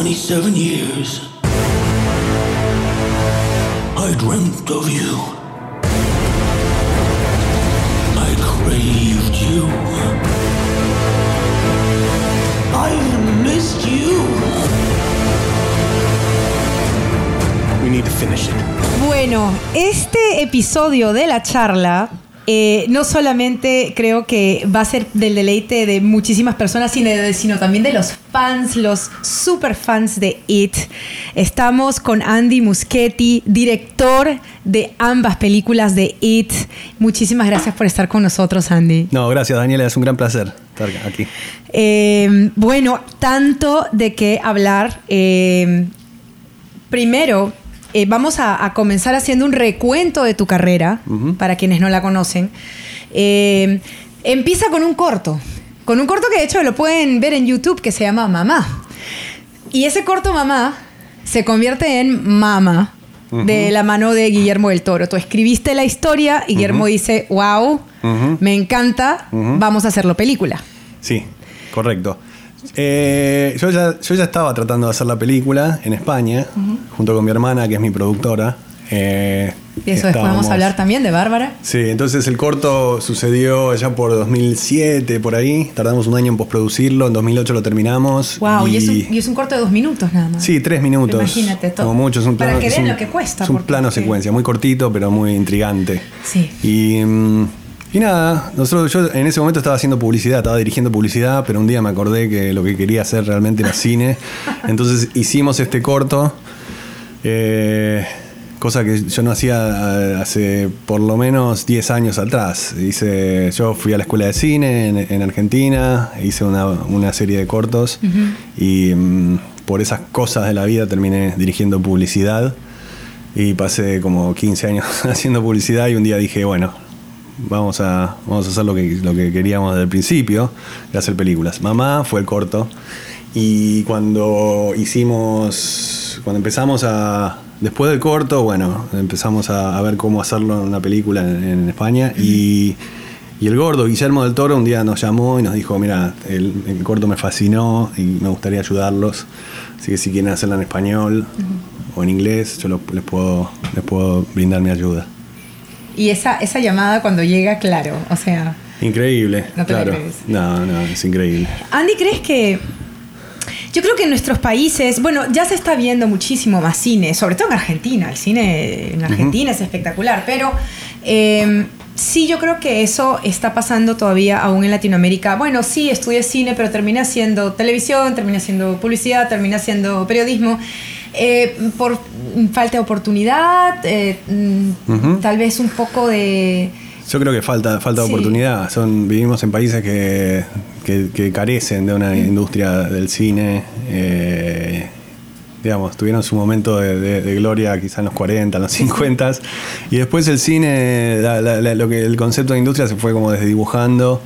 27 years, I dreamt of you. I craved you. I missed you. We need to finish it. Bueno, este episodio de la charla eh, no solamente creo que va a ser del deleite de muchísimas personas, sino, sino también de los fans, los super fans de It. Estamos con Andy Muschietti, director de ambas películas de It. Muchísimas gracias por estar con nosotros, Andy. No, gracias Daniela, es un gran placer estar aquí. Eh, bueno, tanto de qué hablar. Eh, primero, eh, vamos a, a, comenzar haciendo un recuento de tu carrera, uh -huh. para quienes no la conocen. Eh, empieza con un corto, con un corto que de hecho lo pueden ver en YouTube que se llama Mamá. Y ese corto Mamá se convierte en Mama uh -huh. de la mano de Guillermo del Toro. Tú escribiste la historia y Guillermo uh -huh. dice, wow, me encanta, vamos a hacerlo película. Sí, correcto. Eh, yo, ya, yo, ya, estaba tratando de hacer la película en España, uh -huh. junto con mi hermana, que es mi productora. Eh, y eso después vamos a hablar también de Bárbara. Sí, entonces el corto sucedió ya por 2007, por ahí. Tardamos un año en postproducirlo, en 2008 lo terminamos. Wow, y, y, es, un, y es, un, corto de dos minutos nada más. Sí, tres minutos. Pero imagínate todo. Como mucho, es un plano. Para que vean lo que cuesta. Es un plano secuencia, muy cortito, pero muy intrigante. Sí. Y. Um, y nada, nosotros, yo en ese momento estaba haciendo publicidad, estaba dirigiendo publicidad, pero un día me acordé que lo que quería hacer realmente era cine. Entonces hicimos este corto, eh, cosa que yo no hacía hace por lo menos 10 años atrás. Hice, yo fui a la escuela de cine en, en Argentina, hice una, una, serie de cortos uh -huh. y um, por esas cosas de la vida terminé dirigiendo publicidad. Y pasé como 15 años haciendo publicidad y un día dije, bueno, vamos a, vamos a hacer lo que, lo que queríamos desde el principio, de hacer películas. Mamá fue el corto. Y cuando hicimos, cuando empezamos a, después del corto, bueno, empezamos a, a ver cómo hacerlo en una película en, en España. Y, y, el gordo, Guillermo del Toro, un día nos llamó y nos dijo, mira, el, el corto me fascinó y me gustaría ayudarlos. Así que si quieren hacerla en español uh -huh. o en inglés, yo lo, les, puedo, les puedo brindar mi ayuda. Y esa, esa llamada cuando llega, claro, o sea... Increíble, no claro. No, no, es increíble. Andy, ¿crees que... Yo creo que en nuestros países, bueno, ya se está viendo muchísimo más cine, sobre todo en Argentina. El cine en Argentina uh -huh. es espectacular, pero eh, sí yo creo que eso está pasando todavía aún en Latinoamérica. Bueno, sí, estudié cine, pero terminé haciendo televisión, terminé haciendo publicidad, terminé haciendo periodismo. Eh, por falta de oportunidad, eh, uh -huh. tal vez un poco de... Yo creo que falta, falta Sí. oportunidad. Son, vivimos en países que, que, que carecen de una industria del cine. eh, digamos, tuvieron su momento de, de- de gloria quizá en los 40, en los 50. Y después el cine, la- la- la- lo que, el concepto de industria se fue como desdibujando.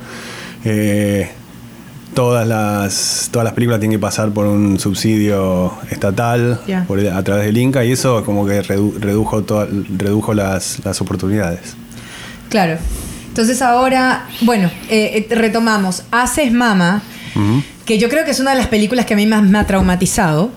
Eh, todas, las, todas las películas tienen que pasar por un subsidio estatal por a través del Inca y eso como que redu- redujo, toda- redujo las, las oportunidades. Claro. Entonces ahora, bueno, eh, eh, retomamos. Haces Mama, que yo creo que es una de las películas que a mí más me ha traumatizado.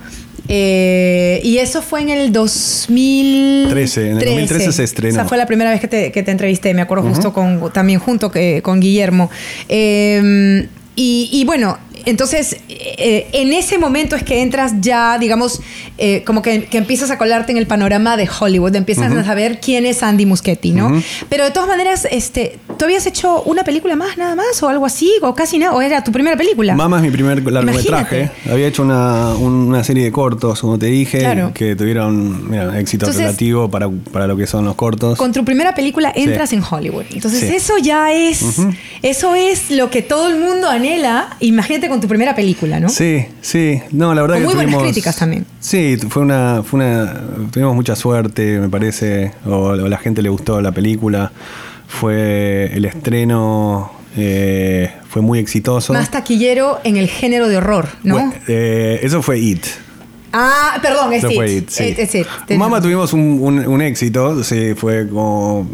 Eh, y eso fue en el 2013. en el 2013 se estrenó. Esa fue la primera vez que te, que te entrevisté, me acuerdo justo con, también junto que, con Guillermo. Eh, y, y bueno, entonces eh, en ese momento es que entras ya, digamos, eh, como que, que empiezas a colarte en el panorama de Hollywood, empiezas a saber quién es Andy Muschietti, ¿no? Pero de todas maneras, este, ¿tú habías hecho una película más, nada más, o algo así, o casi nada, o era tu primera película? Mama es mi primer largometraje. Imagínate. Había hecho una, una serie de cortos, como te dije, Claro. que tuvieron mira, éxito Entonces- relativo para, para lo que son los cortos. Con tu primera película entras en Hollywood. Entonces Sí. eso ya es, eso es lo que todo el mundo anhela. Imagínate con tu primera película, ¿no? Sí, sí. No, la verdad Con que muy buenas tuvimos- críticas también. Sí, fue una, fue una. Tuvimos mucha suerte, me parece. O, o la gente le gustó la película. Fue el estreno. eh, fue muy exitoso. Más taquillero en el género de horror, ¿no? Bueno, eh, eso fue It. Ah, perdón, es It. sí. Es- es It. Mama tuvimos un, un- un éxito, sí, fue como,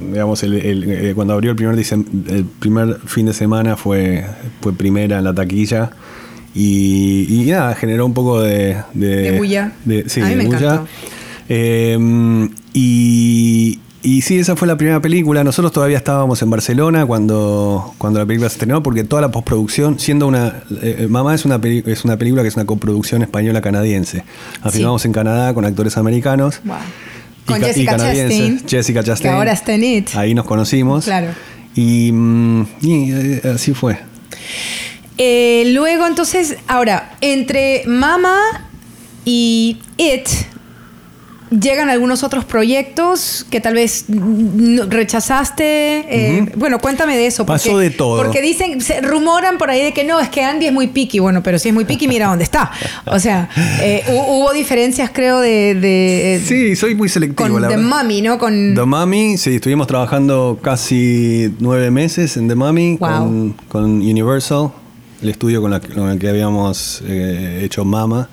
digamos, el- el- eh, cuando abrió el primer, el primer fin de semana fue, fue primera en la taquilla y, y nada, generó un poco de... De, De bulla. de- sí, A mí de me bulla. encantó. Eh, y, y sí, esa fue la primera película. Nosotros todavía estábamos en Barcelona cuando, cuando la película se estrenó, porque toda la postproducción, siendo una. eh, Mamá es una, peli- es una película que es una coproducción española-canadiense. La Sí. filmamos en Canadá con actores americanos. Wow. y Con ca- Jessica. Chastain. Jessica Chastain. Que ahora está en It. Ahí nos conocimos. Claro. Y, mm, y, eh, así fue. Eh, luego, entonces, ahora, entre Mama y It, llegan algunos otros proyectos que tal vez rechazaste. eh, Bueno, cuéntame de eso. Pasó porque- de todo. Porque dicen, se rumoran por ahí de que no, es que Andy es muy picky. Bueno, pero si es muy picky, mira dónde está. O sea, eh, hu- hubo diferencias, creo, de. de Sí, soy muy selectivo, Con la The verdad. Mummy, ¿no? Con. The Mummy, sí, estuvimos trabajando casi nueve meses en The Mummy Wow. con, con Universal, el estudio con, la- con el que habíamos eh, hecho Mama.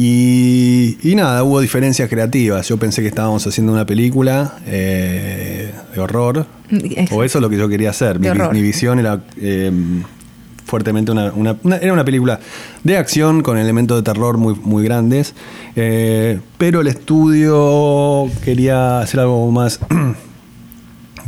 Y, y nada, hubo diferencias creativas. Yo pensé que estábamos haciendo una película eh, de horror, Exacto. o eso es lo que yo quería hacer. Mi, visión era eh, fuertemente una, una- una- Era una película de acción con elementos de terror muy, muy grandes, eh, pero el estudio quería hacer algo más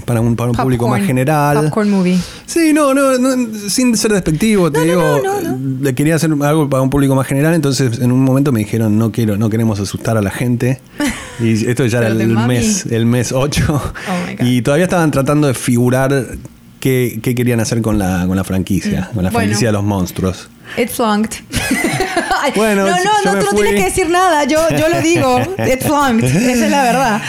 para un, para un público más general. Popcorn movie. Sí, no, no, no, sin ser despectivo, te No, digo, no, no, no. le quería hacer algo para un público más general, entonces en un momento me dijeron, no quiero, no queremos asustar a la gente. Y esto ya era el mes, el mes 8. Oh my God. y todavía estaban tratando de figurar qué, qué querían hacer con la, con la franquicia, con la Mm. Bueno. franquicia de los monstruos. It flunked. Bueno, no, no, no, tú no tienes que decir nada. Yo, yo lo digo. It flunked. Esa es la verdad.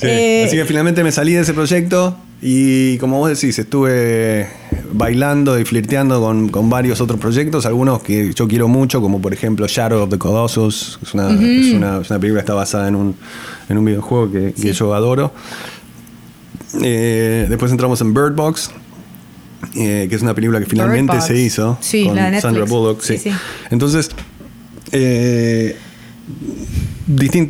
Sí, Eh, Así que finalmente me salí de ese proyecto y como vos decís, estuve bailando y flirteando con, con varios otros proyectos, algunos que yo quiero mucho, como por ejemplo Shadow of the Colossus, es una, es una, es una película que está basada en un, en un videojuego que, que yo adoro. Eh, después entramos en Bird Box, eh, que es una película que finalmente se hizo Sí, con. Sandra Bullock. Sí. Entonces, eh,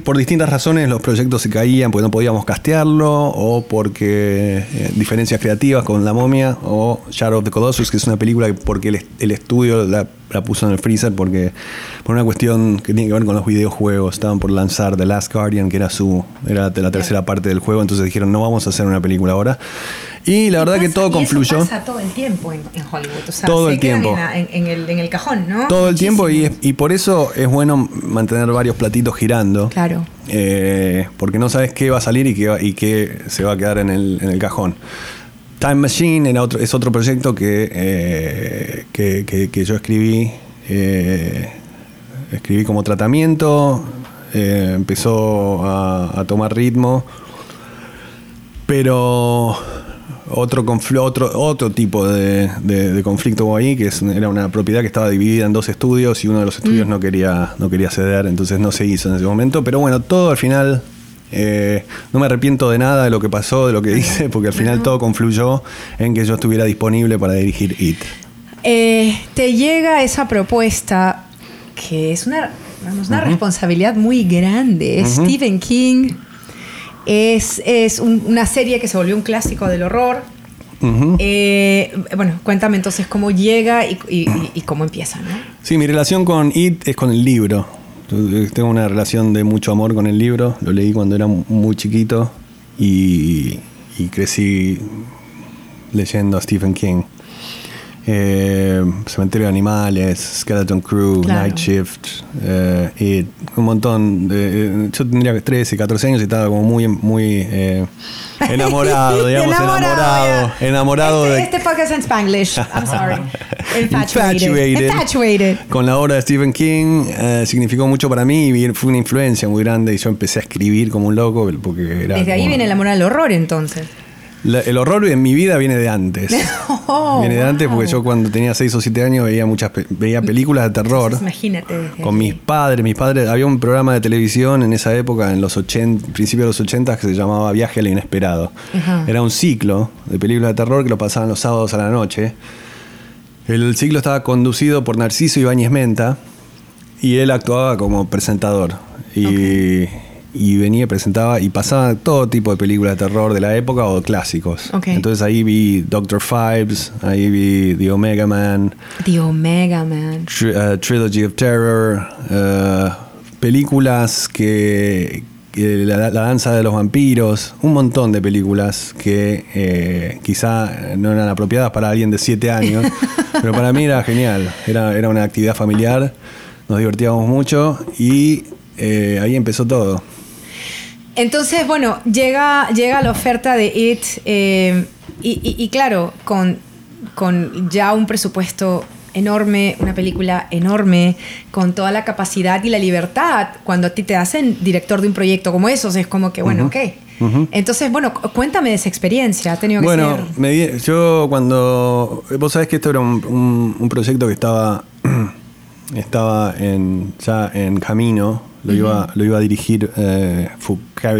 por distintas razones los proyectos se caían porque no podíamos castearlo o porque eh, diferencias creativas con La momia o Shadow of the Colossus que es una película que porque el, el estudio la, la puso en el freezer porque por una cuestión que tiene que ver con los videojuegos estaban por lanzar The Last Guardian que era su era la tercera parte del juego entonces dijeron no vamos a hacer una película ahora y la verdad que pasa- todo y eso confluyó pasa todo el tiempo en, en Hollywood. O sea, Todo se el tiempo. En, en- el, en el cajón, ¿no? todo el tiempo y, y por eso es bueno mantener varios platitos girando Claro. Eh, porque no sabes qué va a salir y qué, va- y qué se va a quedar en el, en el cajón. Time Machine era otro, es otro proyecto que, eh, que, que- que yo escribí. eh, escribí como tratamiento. eh, empezó a, a tomar ritmo. Pero otro, otro, otro tipo de, de- de conflicto hubo ahí, que es, era una propiedad que estaba dividida en dos estudios y uno de los estudios no, quería, no quería ceder, entonces no se hizo en ese momento. Pero bueno, todo al final, eh, no me arrepiento de nada de lo que pasó, de lo que hice, porque al final todo confluyó en que yo estuviera disponible para dirigir IT. Eh, te llega esa propuesta que es una, vamos, una responsabilidad muy grande. Es Stephen King. Es, es un- una serie que se volvió un clásico del horror. Eh, bueno, cuéntame entonces cómo llega y- y cómo empieza, ¿no? Sí, mi relación con IT es con el libro. Tengo una relación de mucho amor con el libro. Lo leí cuando era muy chiquito y, y crecí leyendo a Stephen King. Eh, Cementerio de Animales, Skeleton Crew, Claro. Night Shift, eh, It, un montón. De, eh, yo tendría 13, 14 años y estaba como muy, muy eh, enamorado, digamos, enamorado. Enamorado este, de, Este podcast en Spanglish. I'm sorry. Infatuated. Infatuated. Con la obra de Stephen King significó mucho para mí y fue una influencia muy grande y yo empecé a escribir como un loco porque era Desde ahí viene el amor al horror, entonces. La- el horror en mi vida viene de antes. Oh, viene de antes porque yo cuando tenía 6 o 7 años veía muchas veía películas de terror Entonces, imagínate. desde con mis padres. Mis padres había un programa de televisión en esa época en los 80 principios de los 80 que se llamaba Viaje al inesperado. Era un ciclo de películas de terror que lo pasaban los sábados a la noche. El ciclo estaba conducido por Narciso Ibáñez Menta y él actuaba como presentador. Y, y venía, presentaba y pasaba todo tipo de películas de terror de la época o clásicos. Entonces ahí vi Doctor Fives, ahí vi The Omega Man, The Omega Man. Tri- eh, Trilogy of Terror, eh, películas que, que la, la danza de los vampiros, un montón de películas que eh, quizá no eran apropiadas para alguien de 7 años, pero para mí era genial, era, era una actividad familiar, nos divertíamos mucho y eh, ahí empezó todo. Entonces, bueno, llega, llega la oferta de IT eh, y, y- y claro, con, con ya un presupuesto enorme, una película enorme, con toda la capacidad y la libertad, cuando a ti te hacen director de un proyecto como esos, es como que, bueno, ok. Entonces, bueno, cu- cuéntame de esa experiencia. Ha tenido que Bueno, ser... me yo cuando. Vos sabés que esto era un, un- un proyecto que estaba. estaba en, ya en camino. Lo, iba, lo iba a dirigir eh,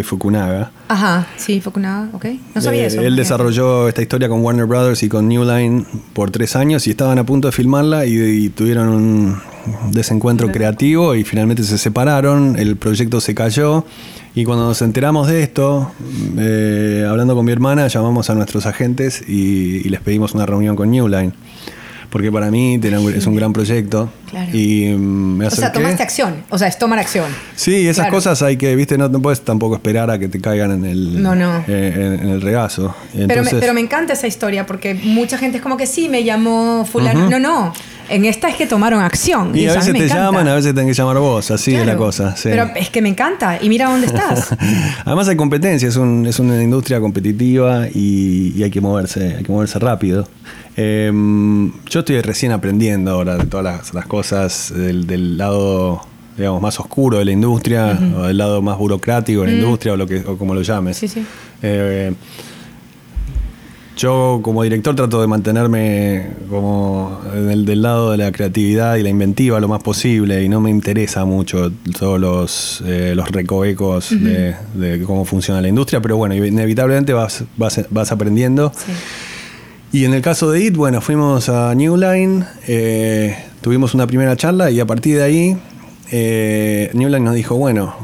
Fukunaga. Ajá, sí, Fukunaga, ok. No sabía Eh, eso. Él desarrolló esta historia con Warner Brothers y con New Line por tres años y estaban a punto de filmarla y, y tuvieron un desencuentro creativo y finalmente se separaron, el proyecto se cayó y cuando nos enteramos de esto, eh, hablando con mi hermana, llamamos a nuestros agentes y, y les pedimos una reunión con New Line. Porque para mí es un gran proyecto. Claro. Y mm, me O sea, acerqué. tomaste acción. O sea, es tomar acción. Sí, esas Claro. cosas hay que, viste, no, no puedes tampoco esperar a que te caigan en el, No, no. eh, en, en el regazo. Pero me, pero me encanta esa historia porque mucha gente es como que sí, me llamó fulano. No, no. En esta es que tomaron acción. Y a veces te llaman, a veces tenés que llamar vos, así es la cosa. sí. Pero es que me encanta. Y mira dónde estás. Además hay competencia, es, un- es una industria competitiva y, y hay que moverse, hay que moverse rápido. Eh, yo estoy recién aprendiendo ahora de todas las, las cosas del, del lado digamos más oscuro de la industria o del lado más burocrático de la industria o lo que o como lo llames. Sí, sí. Eh, yo como director trato de mantenerme como del, del lado de la creatividad y la inventiva lo más posible y no me interesa mucho todos los, eh, los recovecos de, de cómo funciona la industria, pero bueno, inevitablemente vas, vas, vas aprendiendo. Sí. Y en el caso de IT, bueno, fuimos a New Line, eh, tuvimos una primera charla y a partir de ahí eh, New Line nos dijo, bueno,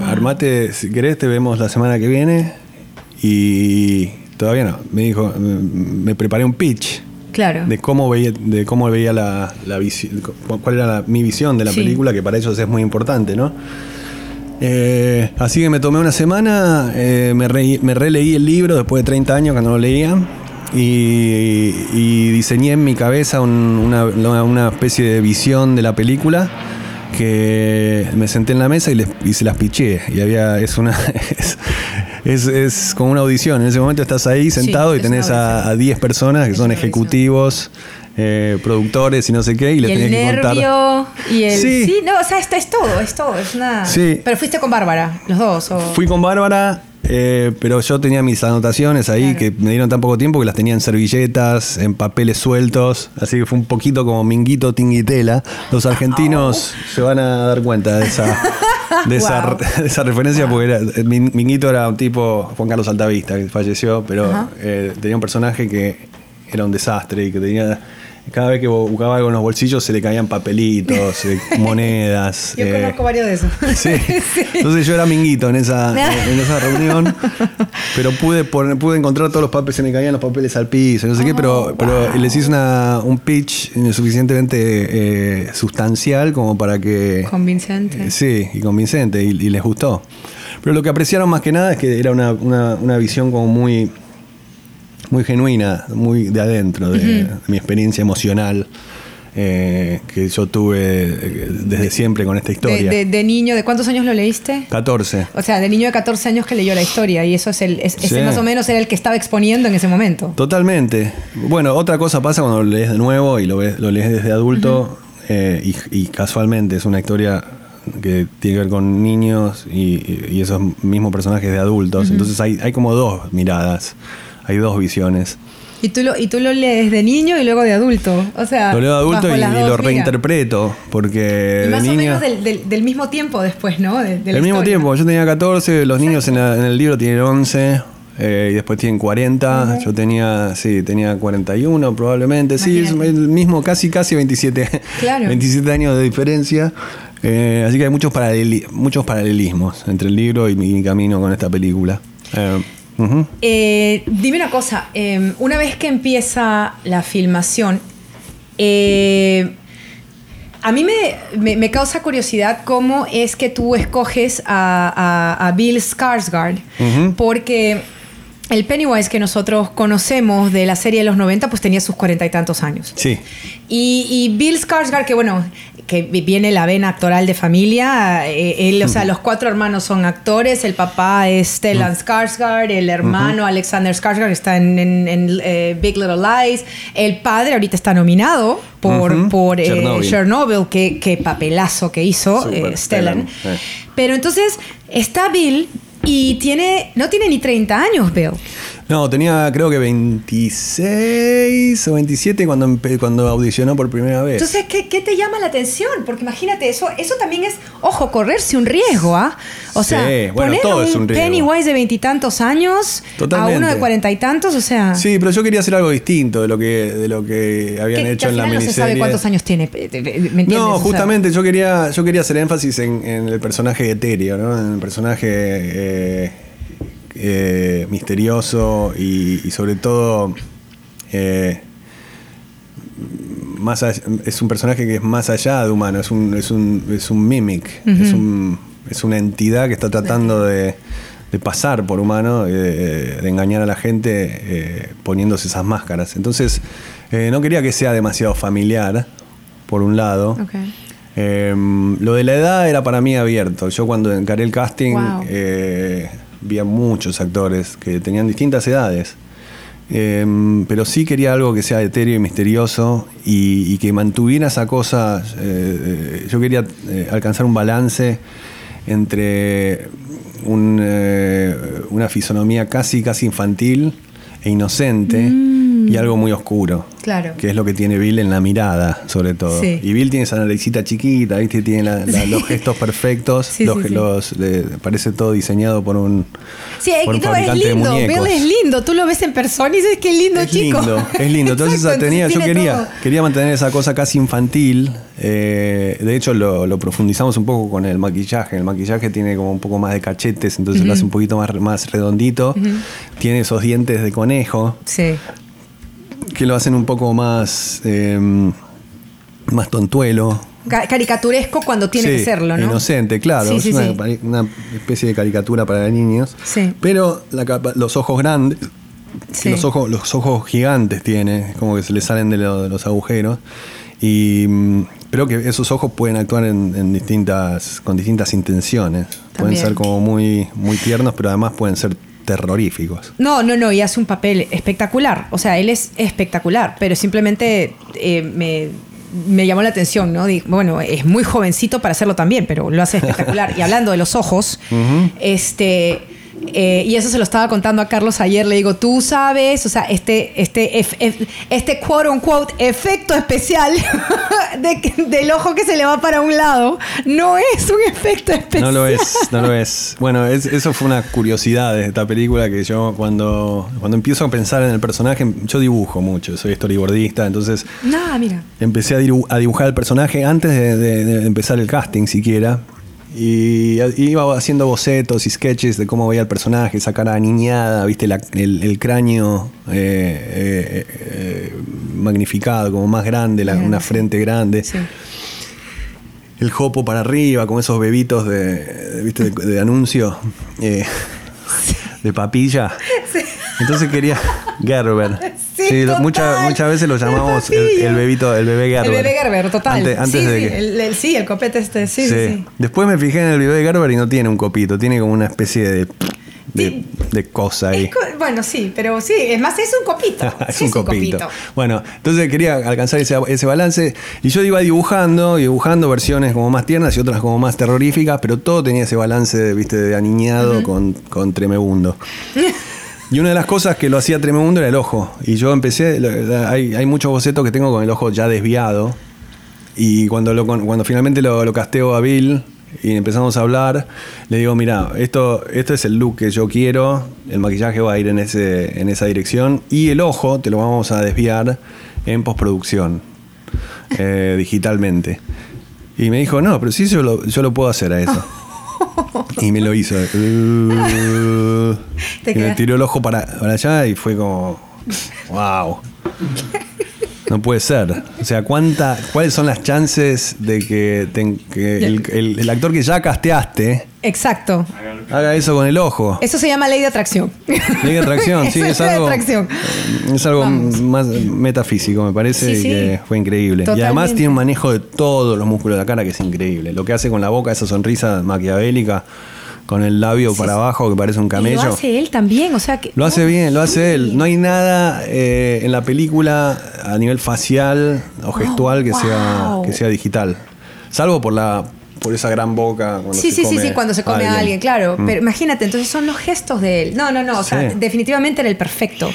armate, si querés te vemos la semana que viene y todavía no, me dijo, me preparé un pitch Claro. de cómo veía, de cómo veía la, la visión, cuál era la- mi visión de la Sí. película, que para ellos es muy importante, ¿no? Eh, así que me tomé una semana, eh, me, re- me releí el libro después de 30 años que no lo leía y, y diseñé en mi cabeza un- una, una especie de visión de la película que me senté en la mesa y, les, y se las piché. Y había es una es, es, es como una audición. En ese momento estás ahí sentado y tenés a, audición. a 10 personas que Es son ejecutivos eh, productores y no sé qué y Y les el tenés que contar nervio y el... Sí. Sí. no, o sea, esto es todo, es todo. Es una... Sí. Pero fuiste con Bárbara, los dos. O... Fui con Bárbara, eh, pero yo tenía mis anotaciones ahí Claro. que me dieron tan poco tiempo que las tenía en servilletas, en papeles sueltos, así que fue un poquito como Minguito Tinguitela. Los argentinos se van a dar cuenta de esa, de esa, Wow. de esa referencia, porque era, Min- Minguito era un tipo, Juan Carlos Altavista, que falleció, pero eh, tenía un personaje que era un desastre y que tenía... Cada vez que buscaba algo en los bolsillos se le caían papelitos, eh, monedas. Yo eh, conozco varios de esos. Sí. Entonces yo era minguito en esa, en esa reunión, pero pude poner- pude encontrar todos los papeles, se me caían los papeles al piso, no sé qué, Oh, pero, pero les hice una, un pitch suficientemente eh, sustancial como para que... Convincente. Eh, sí, y convincente, y, y les gustó. Pero lo que apreciaron más que nada es que era una, una- una visión como muy, muy genuina, muy de adentro, de, de mi experiencia emocional eh, que yo tuve eh, desde siempre con esta historia. de- de niño, ¿de cuántos años lo leíste? 14. O sea, de niño de 14 años que leyó la historia y eso es el, es- ese más o menos era el que estaba exponiendo en ese momento. Totalmente. Bueno, otra cosa pasa cuando lo lees de nuevo y lo, ves, lo lees desde adulto eh, y, y casualmente es una historia que tiene que ver con niños y, y esos mismos personajes de adultos. Entonces hay, hay como dos miradas, hay dos visiones. Y tú, lo, y tú lo lees de niño y luego de adulto. O sea, Lo leo de adulto y, lo reinterpreto porque Y de más o niño... menos del, del- del mismo tiempo después, ¿no? De, de Al mismo tiempo, yo tenía 14, los niños en, la- en el libro tienen 11 eh, y después tienen 40, yo tenía, sí, tenía 41 probablemente, sí, es el mismo, casi, casi 27, Claro. 27 años de diferencia. Eh, así que hay muchos, paraleli- muchos paralelismos entre el libro y mi, mi camino con esta película. Eh, Eh, dime una cosa, eh, una vez que empieza la filmación, eh, a mí me, me- me causa curiosidad cómo es que tú escoges a, a- a Bill Skarsgård, porque el Pennywise que nosotros conocemos de la serie de los 90 pues tenía sus cuarenta y tantos años. Sí. Y, y Bill Skarsgård, que bueno, que vi- viene la vena actoral de familia, eh, él, o sea, los cuatro hermanos son actores, el papá es Stellan Skarsgård, el hermano Alexander Skarsgård está en, en- en, eh, Big Little Lies, el padre ahorita está nominado por, eh, Chernobyl. Chernobyl, qué, qué papelazo que hizo Stellan. Stellan. Pero entonces está Bill y tiene, no tiene ni 30 años, Bill. No, tenía creo que 26 o 27 cuando, cuando audicionó por primera vez. Entonces, ¿qué, qué te llama la atención? Porque imagínate, eso, eso también es, ojo, correrse un riesgo, ¿ah? O Sí, sea, bueno, poner todo a es un riesgo. Pennywise de veintitantos años a uno de cuarenta y tantos, o sea... Sí, pero yo quería hacer algo distinto de lo que, de lo que habían que, que hecho al en la final no se miniserie. sabe cuántos años tiene, ¿me entiendes? No, O sea, justamente yo quería, yo quería hacer énfasis en, en el personaje etéreo, ¿no? En el personaje eh, eh, misterioso y, y sobre todo eh, más es un personaje que es más allá de humano, es un, es un, es un mimic, es, un- es una entidad que está tratando de, de pasar por humano, eh, de engañar a la gente eh, poniéndose esas máscaras. Entonces, no quería que sea demasiado familiar, por un lado. Eh, lo de la edad era para mí abierto. Yo cuando encaré el casting Wow. eh, vi muchos actores que tenían distintas edades. Eh, pero sí quería algo que sea etéreo y misterioso y, que mantuviera esa cosa. eh, eh, yo quería eh, alcanzar un balance entre un, una fisonomía casi, casi infantil e inocente y algo muy oscuro. Mm. Claro. Que es lo que tiene Bill en la mirada, sobre todo. Sí. Y Bill tiene esa naricita chiquita, ¿viste? Tiene la- la- los gestos perfectos. Sí, los, parece todo diseñado por un, Sí, por un no, es lindo. Bill es lindo. Tú lo ves en persona y dices que lindo Es chico. lindo, es lindo. Entonces Exacto, tenía, yo quería, todo. quería mantener esa cosa casi infantil. eh, de hecho, lo, lo profundizamos un poco con el maquillaje. El maquillaje tiene como un poco más de cachetes, entonces lo hace un poquito más, más redondito. Tiene esos dientes de conejo Sí. Que lo hacen un poco más, eh, más tontuelo. Ca- caricaturesco cuando tiene Sí, que serlo, ¿no? Inocente, claro. Sí, es sí, una, especie de caricatura para niños. Sí. Pero la los ojos grandes, Sí. los, ojos, los ojos gigantes tiene, como que se le salen de, lo- de los agujeros. Y mm, creo que esos ojos pueden actuar en, en distintas, con distintas intenciones. Pueden ser como muy, muy tiernos, pero además pueden ser terroríficos. No, no, no, y hace un papel espectacular. O sea, él es espectacular, pero simplemente eh, me, me llamó la atención, ¿no? Digo, bueno, es muy jovencito para hacerlo también, pero lo hace espectacular. y hablando de los ojos, este. Eh, y eso se lo estaba contando a Carlos ayer. Le digo, tú sabes, o sea, este, este, ef- ef- este quote unquote efecto especial de del ojo que se le va para un lado no es un efecto especial. No lo es, no lo es. Bueno, es- eso fue una curiosidad de esta película que yo cuando, cuando empiezo a pensar en el personaje, yo dibujo mucho, soy storyboardista, entonces No, mira. empecé a dibujar el personaje antes de, de- de empezar el casting siquiera. Y iba haciendo bocetos y sketches de cómo veía el personaje, esa cara niñada, viste, La- el, el cráneo eh, eh, eh, magnificado, como más grande, la- una frente grande Sí. el jopo para arriba, como esos bebitos de, de- ¿viste? de, de anuncio eh, de papilla. Entonces quería Gerber. Sí, total. muchas, muchas veces lo llamamos el, bebito, el bebé Gerber. El bebé Gerber, total. Antes, antes sí, de sí, que- el, el- sí, el copete este, sí, sí, Sí. Después me fijé en el bebé Gerber y no tiene un copito, tiene como una especie de, de, cosa ahí. Co- bueno, sí, pero sí, es más, es un copito. es Sí, un copito. Bueno, entonces quería alcanzar ese, ese balance y yo iba dibujando, dibujando versiones como más tiernas y otras como más terroríficas, pero todo tenía ese balance, viste, de aniñado con, con tremebundo. Y una de las cosas que lo hacía tremebundo era el ojo. Y yo empecé, hay, muchos bocetos que tengo con el ojo ya desviado. Y cuando, lo, cuando finalmente lo, casteo a Bill y empezamos a hablar, le digo, mira, esto, esto es el look que yo quiero, el maquillaje va a ir en, ese, en esa dirección y el ojo te lo vamos a desviar en postproducción, eh, digitalmente. Y me dijo, no, pero sí yo lo puedo hacer a eso. y me lo hizo. Y me tiró el ojo para, para allá y fue como, wow. No puede ser. O sea, ¿cuánta, ¿cuáles son las chances de que, te- que el, el- el actor que ya casteaste Exacto. Haga eso con el ojo? Eso se llama ley de atracción. Ley de atracción, sí, es ley de algo, atracción. es algo Vamos. más metafísico, me parece, Sí, y que fue increíble. Y además tiene un manejo de todos los músculos de la cara que es increíble. Lo que hace con la boca, esa sonrisa maquiavélica, con el labio para abajo que parece un camello. lo hace él también, o sea que... Lo hace bien, lo hace él. No hay nada eh, en la película a nivel facial o gestual que, sea, que sea digital. Salvo por la por esa gran boca cuando Sí, se sí, sí, come sí, cuando se come a alguien, claro. Mm. Pero imagínate, entonces son los gestos de él. No, no, no, o sea, Sí. definitivamente era el perfecto.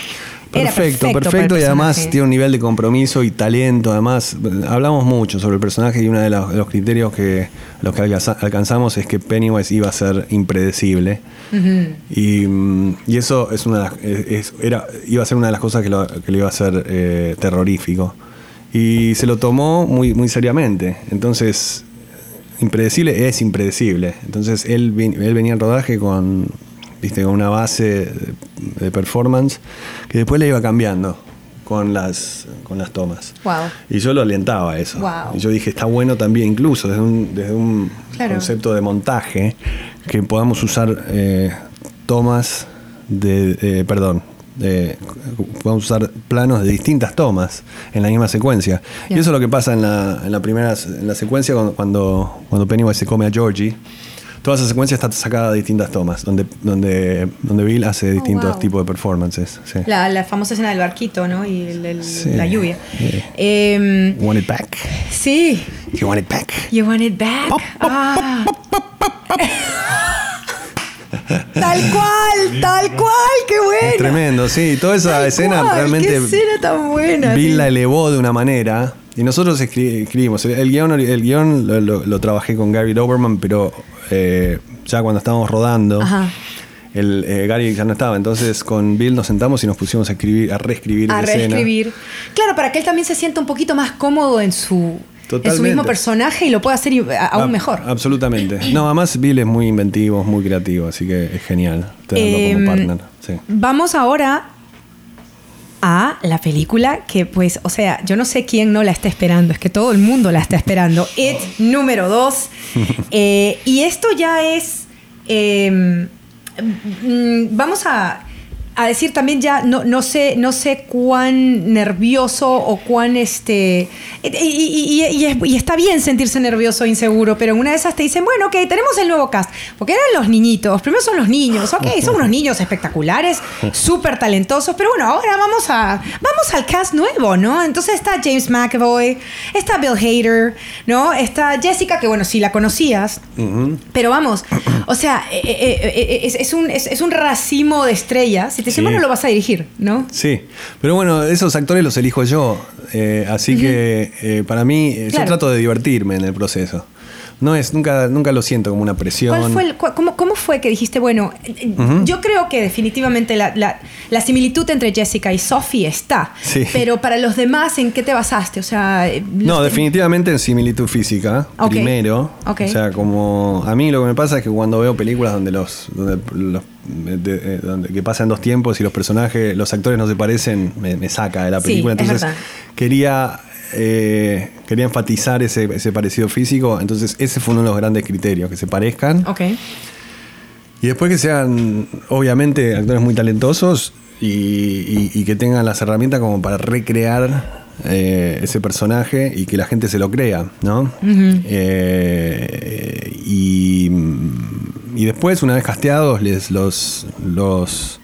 Perfecto, perfecto, y además tiene un nivel de compromiso y talento. Además, hablamos mucho sobre el personaje y uno de los, criterios que los que alcanza- alcanzamos es que Pennywise iba a ser impredecible. y, mm, y eso es una es- era, iba a ser una de las cosas que, lo, que le iba a hacer eh, terrorífico. Y se lo tomó muy, muy seriamente. Entonces, impredecible es impredecible. Entonces él, él venía al rodaje con, viste, con una base de, de performance que después le iba cambiando con las, con las tomas. Wow. Y yo lo alentaba a eso. Wow. Y yo dije, está bueno también, incluso desde un, desde un Claro. concepto de montaje, que podamos usar eh, tomas de, eh, perdón, de- podamos usar planos de distintas tomas en la misma secuencia. Bien. Y eso es lo que pasa en la, en la primera en la secuencia cuando, cuando, cuando Pennywise se come a Georgie. Toda esa secuencia está sacada de distintas tomas, donde, donde, donde Bill hace distintos Oh, wow. tipos de performances. sí. La, la famosa escena del barquito, ¿no? Y el- el- Sí. la lluvia. Sí. Em, Want it back? sí. You want it back? You want it back? Ah. tal cual, tal cual, qué buena. Tremendo, sí. Toda esa Tal escena cual, realmente. Qué escena tan buena. Bill sí. la elevó de una manera. Y nosotros escri- escribimos. El, guion, el guion lo, lo- lo trabajé con Gary Doberman, pero eh, ya cuando estábamos rodando, Ajá. el, eh, Gary ya no estaba. Entonces con Bill nos sentamos y nos pusimos a escribir, a reescribir a la escena. reescribir. Claro, para que él también se sienta un poquito más cómodo en su, en su mismo personaje y lo pueda hacer a- aún mejor. Absolutamente. No, además Bill es muy inventivo, es muy creativo, así que es genial tenerlo Em, como partner. Sí. Vamos ahora a la película que, pues, o sea, yo no sé quién no la está esperando, es que todo el mundo la está esperando. It número 2. y esto ya es. eh, mm, vamos a, a decir también ya, no, no, sé, no sé cuán nervioso o cuán este. Y, y- y- y es- y está bien sentirse nervioso o inseguro, pero en una de esas te dicen, bueno, ok, tenemos el nuevo cast. Porque eran los niñitos, primero son los niños, ok, son unos niños espectaculares, súper talentosos, pero bueno, ahora vamos a. Vamos al cast nuevo, ¿no? Entonces está James McAvoy, está Bill Hader, ¿no? Está Jessica, que bueno, sí la conocías. Pero vamos, o sea, eh, eh, eh, es, es un, es, es un racimo de estrellas. Te Sí. bueno, lo vas a dirigir, ¿no? Sí, pero bueno, esos actores los elijo yo, eh, así que eh, para mí eh, Claro. yo trato de divertirme en el proceso. No es nunca nunca lo siento como una presión. ¿Cuál fue el- cu- cómo, cómo fue que dijiste, bueno, eh, yo creo que definitivamente la, la- la similitud entre Jessica y Sophie está, Sí. pero para los demás, ¿en qué te basaste? O sea, eh, No, definitivamente en similitud física, primero. O sea, como a mí lo que me pasa es que cuando veo películas donde los, donde los de- eh, donde que pasan dos tiempos y los personajes, los actores no se parecen, me, me saca de la película. es Entonces quería eh, quería enfatizar ese, ese parecido físico. Entonces ese fue uno de los grandes criterios, que se parezcan. Ok. Y después que sean, obviamente, actores muy talentosos y, y- y que tengan las herramientas como para recrear eh, ese personaje y que la gente se lo crea, ¿no? Eh, y, y después, una vez casteados, les los los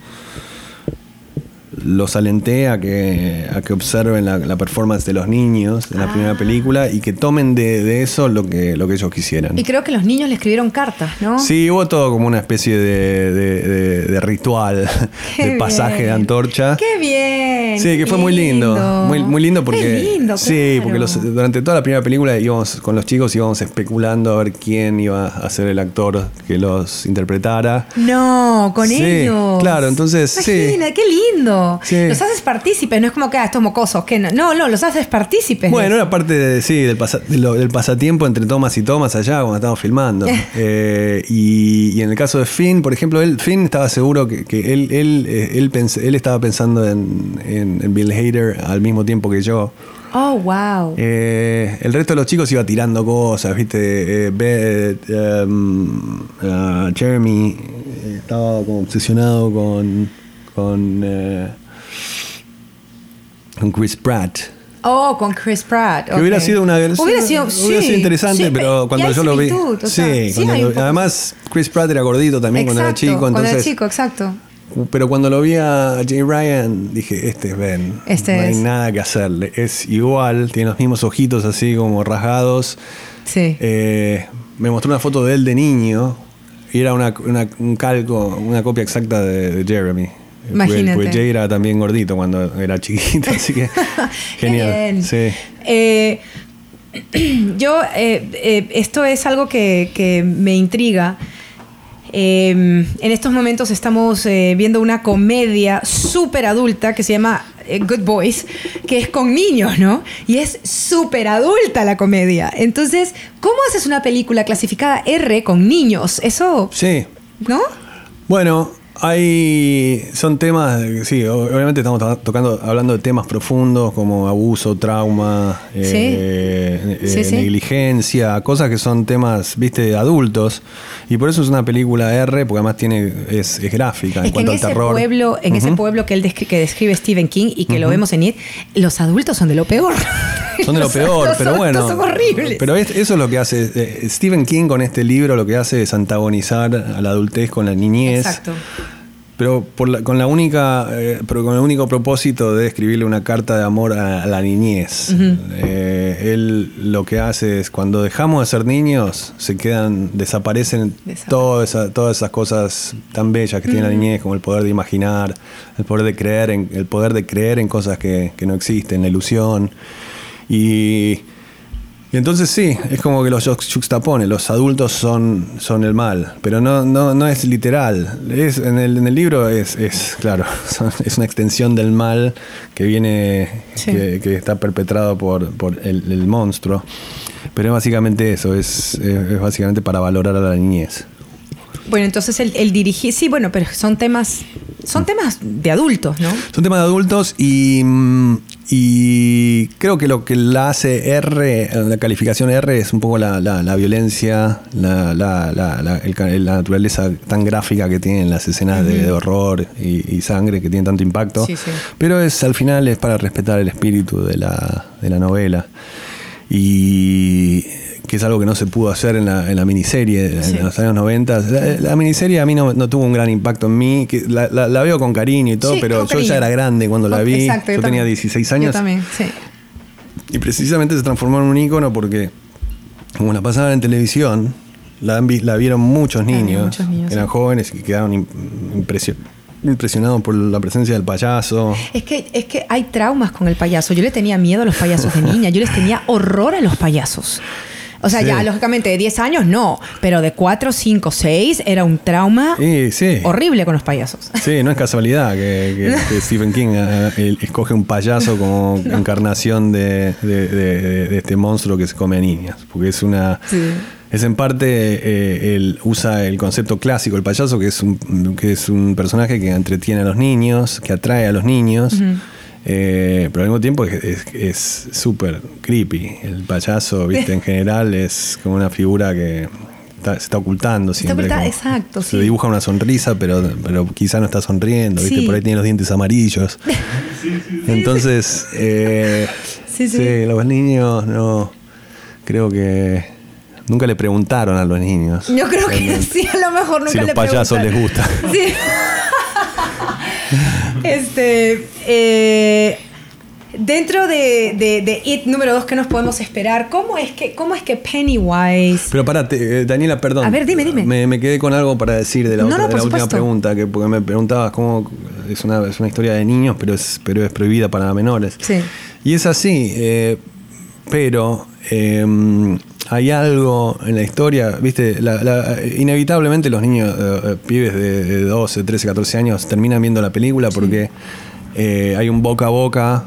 los alenté a que, a que observen la, la performance de los niños en la primera película y que tomen de, de eso lo que, lo que ellos quisieran. Y creo que los niños le escribieron cartas, ¿no? Sí, hubo todo como una especie de, de- ritual, Qué de pasaje bien. de antorcha. ¡Qué bien! Sí, que fue muy lindo. Muy, muy lindo porque. Qué lindo, Sí, porque los- durante toda la primera película íbamos con los chicos íbamos especulando a ver quién iba a ser el actor que los interpretara. No, con Sí, ellos. claro, entonces, sí. Imagina, qué lindo. Sí. Los haces partícipes, no es como que ah, estos mocosos, que no. No, no, los haces partícipes. Bueno, era parte de, sí, del, pasa- de lo- del pasatiempo entre tomas y tomas allá cuando estábamos filmando. Eh, y, y en el caso de Finn, por ejemplo, él, Finn estaba seguro que, que él, él, eh, él, pens- él estaba pensando en, en- en Bill Hader al mismo tiempo que yo. Oh, wow. Eh, el resto de los chicos iba tirando cosas, ¿viste? Eh, Beth, em, Jeremy estaba como obsesionado con, con, eh, con Chris Pratt. Oh, con Chris Pratt. Que hubiera ok. sido una Hubiera hubiera sido, sido sí, interesante, sí, pero cuando yo lo vi. o sí, sea, sí cuando lo- poco. además Chris Pratt era gordito también cuando era Exacto, chico, Cuando entonces. era chico, exacto. Pero cuando lo vi a Jay Ryan, dije, este es Ben. Este no hay es. nada que hacerle. Es igual, tiene los mismos ojitos así como rasgados. Sí. Eh, me mostró una foto de él de niño y era una, una- un calco, una copia exacta de, de Jeremy. Imagínate. Porque Jay era también gordito cuando era chiquito, así que genial. Sí. Eh, yo, eh, eh, esto es algo que, que me intriga. Eh, en estos momentos estamos eh, viendo una comedia súper adulta que se llama eh, Good Boys, que es con niños, ¿no? Y es súper adulta la comedia. Entonces, ¿cómo haces una película clasificada R con niños? Eso, Sí. ¿no? Bueno, hay. Son temas. Sí, obviamente estamos to- tocando, hablando de temas profundos como abuso, trauma, Sí. eh, Sí, eh, sí. negligencia, cosas que son temas, viste, de adultos. Y por eso es una película R, porque además tiene es, es gráfica en Es que en cuanto al ese terror. pueblo, en ese pueblo que él descri- que describe Stephen King y que lo vemos en It, los adultos son de lo peor. Son de lo peor, pero bueno. Son horribles. Pero es- eso es lo que hace. eh, Stephen King con este libro lo que hace es antagonizar a la adultez con la niñez. Exacto. Pero por la- con la única, eh, pero con el único propósito de escribirle una carta de amor a, a la niñez. Eh, él lo que hace es cuando dejamos de ser niños, se quedan, desaparecen todas esas, todas esas cosas tan bellas que tiene la niñez, como el poder de imaginar, el poder de creer en, el poder de creer en cosas que, que no existen, la ilusión. Y, y entonces sí, es como que los jux- juxtapone, los adultos son, son el mal, pero no, no, no es literal. Es, en, el, en el libro es, es claro, son- es una extensión del mal que viene, Sí. que, que está perpetrado por, por el, el monstruo. Pero es básicamente eso, es, es- es básicamente para valorar a la niñez. Bueno, entonces el, el dirigir, sí, bueno, pero son temas, son temas de adultos, ¿no? Son temas de adultos y, mm, y creo que lo que la hace R, la calificación R es un poco la, la- la violencia, la, la- la- la- el la naturaleza tan gráfica que tienen las escenas de, de horror y, y sangre que tienen tanto impacto. Sí, sí. Pero es al final es para respetar el espíritu de la, de la novela. Y que es algo que no se pudo hacer en la, en la miniserie Sí. en los años 90. La, la miniserie a mí no, no tuvo un gran impacto en mí. Que la, la- veo con cariño y todo, Sí, pero yo cariño. ya era grande cuando la vi. Exacto, yo tenía también. 16 años. Yo también, sí. Y precisamente se transformó en un ícono porque, como la pasaban en televisión, la, vieron muchos niños, muchos niños, eran sí. jóvenes y que quedaron im- impresio- impresionados por la presencia del payaso. Es que, es que hay traumas con el payaso. Yo le tenía miedo a los payasos de niña. Yo les tenía horror a los payasos. O sea, Sí. ya, lógicamente, de 10 años no. Pero de 4, 5, 6 era un trauma sí. horrible con los payasos. Sí, no es casualidad que, que- que Stephen King eh, él escoge un payaso como encarnación de, de- de- de este monstruo que se come a niñas. Porque es una. Es en parte, eh, él usa el concepto clásico, el payaso, que es, un, que es un personaje que entretiene a los niños, que atrae a los niños. Eh, pero al mismo tiempo es- súper creepy. El payaso, viste, en general es como una figura que está- se está ocultando siempre. oculta- como- exacto, Se sí. dibuja una sonrisa, pero, pero quizá no está sonriendo, ¿viste? Sí. Por ahí tiene los dientes amarillos. Entonces, eh, Sí, los niños no. Creo que nunca le preguntaron a los niños. Yo creo que sí, a lo mejor nunca Si los le payasos les gusta. Sí. este. eh, dentro de, de- de It número 2, ¿qué nos podemos esperar? ¿Cómo es que, cómo es que Pennywise... Pero parate, eh, Daniela, perdón. A ver, dime, dime. Me, me quedé con algo para decir de la, No, otra- no, de la última pregunta, que porque me preguntabas cómo es una, es una historia de niños, pero es, pero es prohibida para menores. Sí. Y es así, eh, pero eh, hay algo en la historia, viste, La- la- inevitablemente los niños, eh, eh, pibes de, de 12, 13, 14 años, terminan viendo la película porque eh, hay un boca a boca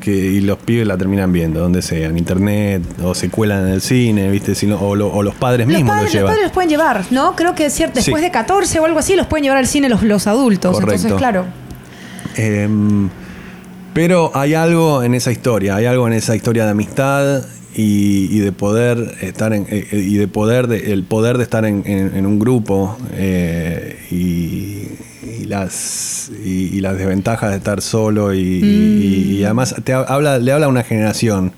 que, y los pibes la terminan viendo, donde sea, en internet, o se cuelan en el cine, viste, Si no- o, lo- o los padres Los mismos padres, lo los llevan. padres los pueden llevar, ¿no? Creo que es cierto, después Sí. de 14 o algo así, los pueden llevar al cine los, los adultos. Entonces, Correcto. claro. Em, pero hay algo en esa historia, hay algo en esa historia de amistad y, y de poder estar en, eh, y de poder de- el poder de estar en, en- en un grupo eh, y, y las y, y las desventajas de estar solo y, y- y además te ha- habla le habla a una generación.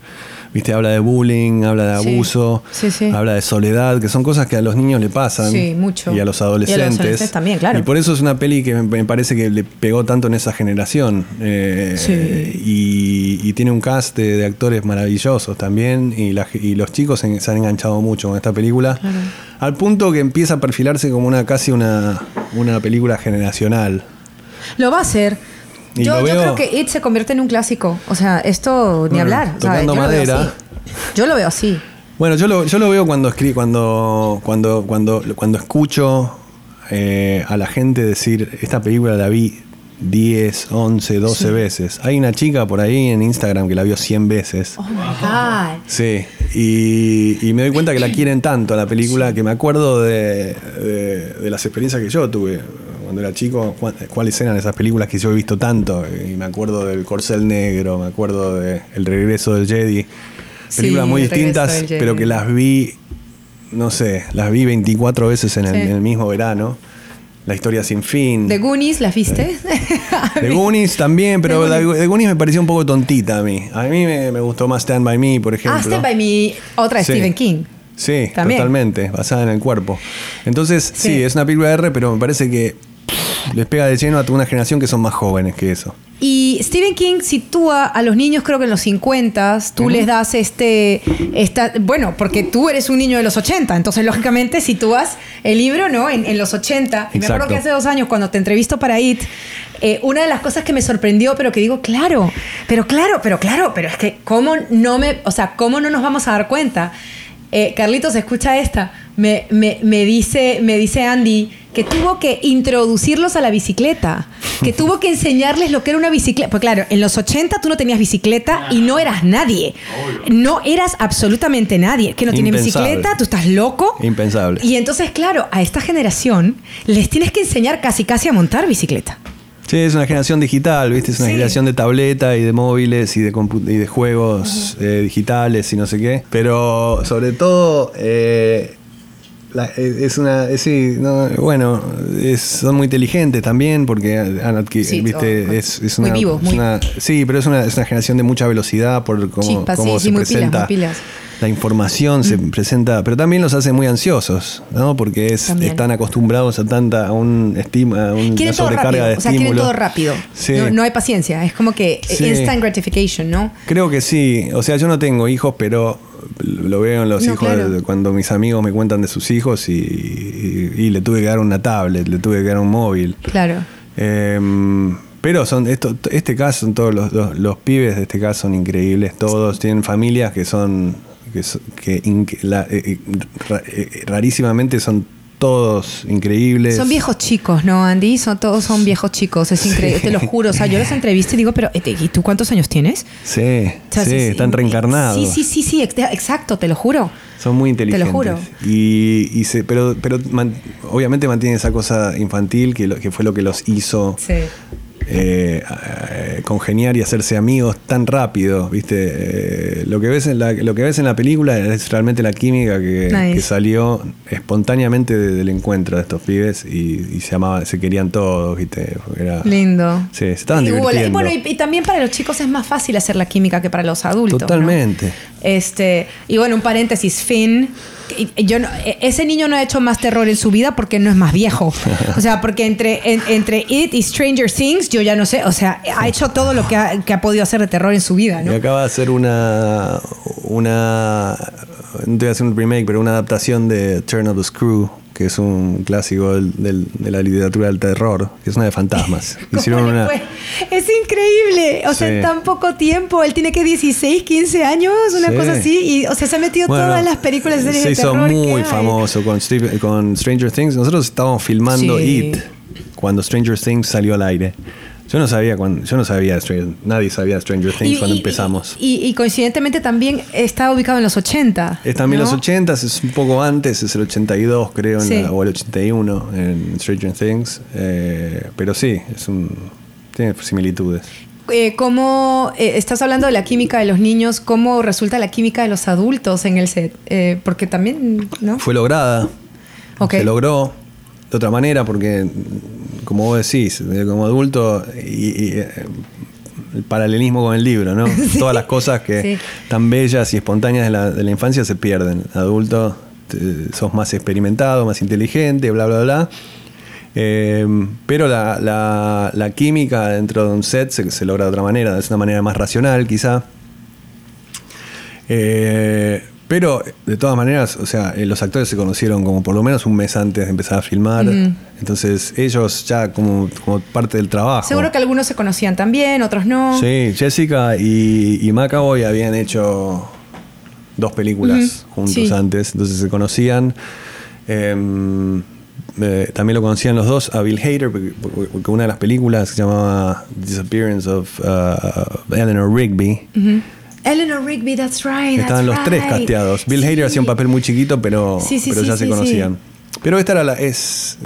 Viste, habla de bullying, habla de abuso, Sí, sí. habla de soledad, que son cosas que a los niños le pasan. Sí, mucho. Y a los Y a los adolescentes. adolescentes también, claro. Y por eso es una peli que me, parece que le pegó tanto en esa generación. Eh, Sí. y, y tiene un cast de, de actores maravillosos también. Y, la- y los chicos se, se han enganchado mucho con esta película. Al punto que empieza a perfilarse como una casi una, una película generacional. Lo va a hacer. Y Yo, lo yo veo- creo que It se convierte en un clásico. O sea, esto ni hablar. ¿sabes? tocando Yo lo veo madera. así. Yo lo veo así. Bueno, yo lo, yo lo veo cuando escri- cuando, cuando, cuando, cuando escucho eh, a la gente decir, esta película la vi 10, 11, 12 veces. Hay una chica por ahí en Instagram que la vio 100 veces. Oh my God. Sí, y, y me doy cuenta que la quieren tanto a la película que me acuerdo de, de- de las experiencias que yo tuve cuando era chico, cuáles eran esas películas que yo he visto tanto. Y me acuerdo del Corcel Negro, me acuerdo de El Regreso del Jedi. Sí, Películas muy distintas, pero que las vi, no sé, las vi 24 veces en el, Sí. en el mismo verano. La historia sin fin. ¿The Goonies las viste? The Goonies también, pero The la- Goonies. Me pareció un poco tontita a mí. A mí me, me gustó más Stand By Me, por ejemplo. Ah, Stand By Me, otra de Sí. Stephen King. Sí, También. totalmente, basada en el cuerpo. Entonces, sí. Sí. es una película R, pero me parece que les pega de lleno a una generación que son más jóvenes que eso. Y Stephen King sitúa a los niños, creo que en los 50, tú les das este, esta, bueno, porque tú eres un niño de los 80, entonces lógicamente sitúas el libro, ¿no? En, en los 80. Y me acuerdo Exacto. que hace dos años, cuando te entrevisto para IT, eh, una de las cosas que me sorprendió, pero que digo, claro, pero claro, pero claro, pero es que, ¿cómo no me, o sea, cómo no nos vamos a dar cuenta? Eh, Carlitos, escucha esta. Me, me- me dice, me dice Andy que tuvo que introducirlos a la bicicleta, que tuvo que enseñarles lo que era una bicicleta. Pues claro, en los 80 tú no tenías bicicleta y no eras nadie. No eras absolutamente nadie. Que no tiene bicicleta, tú estás loco. Impensable. Y entonces, claro, a esta generación les tienes que enseñar casi casi a montar bicicleta. Sí, es una generación digital, ¿viste? Es una Sí. generación de tableta y de móviles y de, y de juegos eh, digitales y no sé qué. Pero sobre todo, eh, la- eh, es una. eh, sí, no, bueno, es- son muy inteligentes también porque han adquirido. Sí, ¿viste? oh, es, es muy una, vivo, es muy- una- sí, pero es una, es una generación de mucha velocidad por cómo, Chispas, cómo sí, se sí, muy pilas, presenta. muy pilas. La información se presenta, pero también los hace muy ansiosos, ¿no? Porque es, están acostumbrados a tanta, a un estima, a un- una sobrecarga de O sea, quieren estímulos. todo rápido. Sí. No, no hay paciencia. Es como que Sí. instant gratification, ¿no? Creo que sí. O sea, yo no tengo hijos, pero lo veo en los No, hijos claro. cuando mis amigos me cuentan de sus hijos y, y- y le tuve que dar una tablet, le tuve que dar un móvil. Claro. Em, pero son esto, este caso, son todos los, los, los pibes de este caso son increíbles, todos tienen familias que son que, so- que inc- la- eh, eh, ra- eh, rarísimamente son todos increíbles. Son viejos chicos, ¿no, Andy? Son, todos son viejos chicos, es increíble, te lo juro. O sea, yo los entrevisto y digo, pero ¿y tú cuántos años tienes? Sí, O sea, sí, es- están reencarnados. Sí, sí, sí, sí, ex- exacto, te lo juro. Son muy inteligentes. Te lo juro. Y, y se, pero pero man- obviamente mantienen esa cosa infantil que, lo- que fue lo que los hizo Sí. Eh, congeniar y hacerse amigos tan rápido. ¿viste? Eh, lo, que ves en la, lo que ves en la película es realmente la química que, Nice. que salió espontáneamente de- del encuentro de estos pibes y, y se amaba, se querían todos. ¿viste? Era- Lindo. Sí, se estaban Y divirtiendo. bueno, y, y también para los chicos es más fácil hacer la química que para los adultos. ¿no? Totalmente. Este, y bueno, un paréntesis, Finn, yo no- e- ese niño no ha hecho más terror en su vida porque no es más viejo. O sea, porque entre, en- entre It y Stranger Things, yo ya no sé. O sea, ha hecho todo lo que ha, que ha podido hacer de terror en su vida, Y ¿no? acaba de hacer una. una no te voy a hacer un remake, pero una adaptación de Turn of the Screw, que es un clásico del- del- de la literatura del terror, que es una de fantasmas. ¿Cómo Hicieron una. Es increíble. O sea, en tan poco tiempo. Él tiene que 16, 15 años, una Sí. cosa así. Y, o sea, se ha metido Bueno, todas las películas de series Se de hizo terror. que muy hay. famoso con, con Stranger Things. Nosotros estábamos filmando Sí. It cuando Stranger Things salió al aire. Yo no sabía cuando, yo no sabía Stranger- nadie sabía Stranger Things cuando empezamos. Y, y coincidentemente también está ubicado en los 80. es también ¿no? los 80, es un poco antes, es el 82 creo, en Sí. la- o el 81 en Stranger Things. Eh, pero sí, es un, tiene similitudes. Eh, ¿Cómo eh, estás hablando de la química de los niños? ¿Cómo resulta la química de los adultos en el set? Porque también, ¿no? Fue lograda. Se logró de otra manera porque, como vos decís, como adulto, y, y, eh, el paralelismo con el libro, ¿no? Todas las cosas que Sí. tan bellas y espontáneas de la, de la infancia se pierden. Adulto, te- sos más experimentado, más inteligente, bla, bla, bla. Eh, pero la, la- la química dentro de un set se, se logra de otra manera, de una manera más racional quizá. Eh, pero de todas maneras, o sea, eh, los actores se conocieron como por lo menos un mes antes de empezar a filmar. Entonces ellos ya como, como parte del trabajo. Seguro que algunos se conocían también, otros no. Sí, Jessica y, y McAvoy habían hecho dos películas juntos sí. antes, entonces se conocían. Em, eh, también lo conocían los dos a Bill Hader, porque, porque una de las películas se llamaba Disappearance of uh, Eleanor Rigby. Eleanor Rigby, that's right. Estaban los that's tres casteados. Bill Hader Sí. hacía un papel muy chiquito, pero, Sí, sí, pero ya se conocían. Pero esta era la, es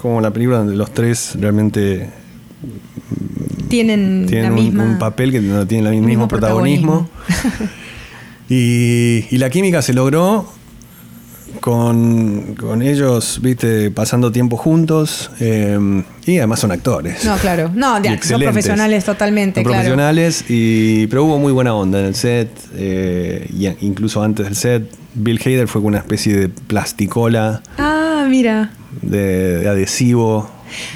como la película donde los tres realmente Tienen, tienen la un, misma, un papel que no tiene el mismo, mismo protagonismo. y, y la química se logró con, con ellos, viste, pasando tiempo juntos. eh, y además son actores. No, claro. No, son profesionales totalmente, Son claro. profesionales, y, pero hubo muy buena onda en el set. eh, y incluso antes del set, Bill Hader fue con una especie de plasticola, Ah, mira. de, de adhesivo,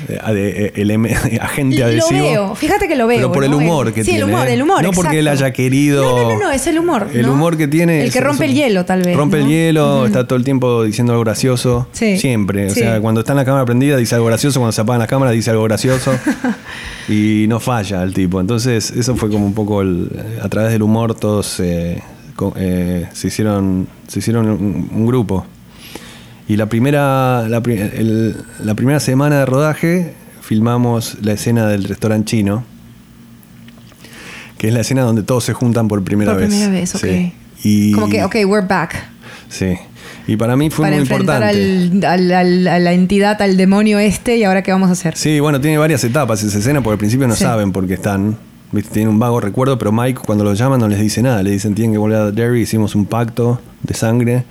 eh, el M- agente Lo adhesivo. veo, fíjate que lo veo. Pero por el ¿no? humor que sí, tiene. el humor, ¿eh? el humor. No porque él haya querido. No, no, no, no, es el humor. El ¿no? humor que tiene. El que rompe es- el hielo, tal vez. Rompe el hielo, está todo el tiempo diciendo algo gracioso. Sí. Siempre. O Sí. sea, cuando está en la cámara prendida dice algo gracioso, cuando se apagan las cámaras dice algo gracioso. y no falla el tipo. Entonces, eso fue como un poco el- a través del humor todos eh, eh, se hicieron, se hicieron un, un grupo. Y la primera, la, el- la primera semana de rodaje filmamos la escena del restaurante chino, que es la escena donde todos se juntan por primera Por vez. primera vez, ok. Sí. Y, Como que, ok, we're back. Sí. Y para mí fue para muy enfrentar importante. al, al- al- a la entidad, al demonio este, y ahora qué vamos a hacer. Sí, bueno, tiene varias etapas esa escena, porque al principio no Sí. saben por qué están. ¿viste? Tienen un vago recuerdo, pero Mike cuando lo llaman no les dice nada. Le dicen, tienen que volver a Derry, hicimos un pacto de sangre.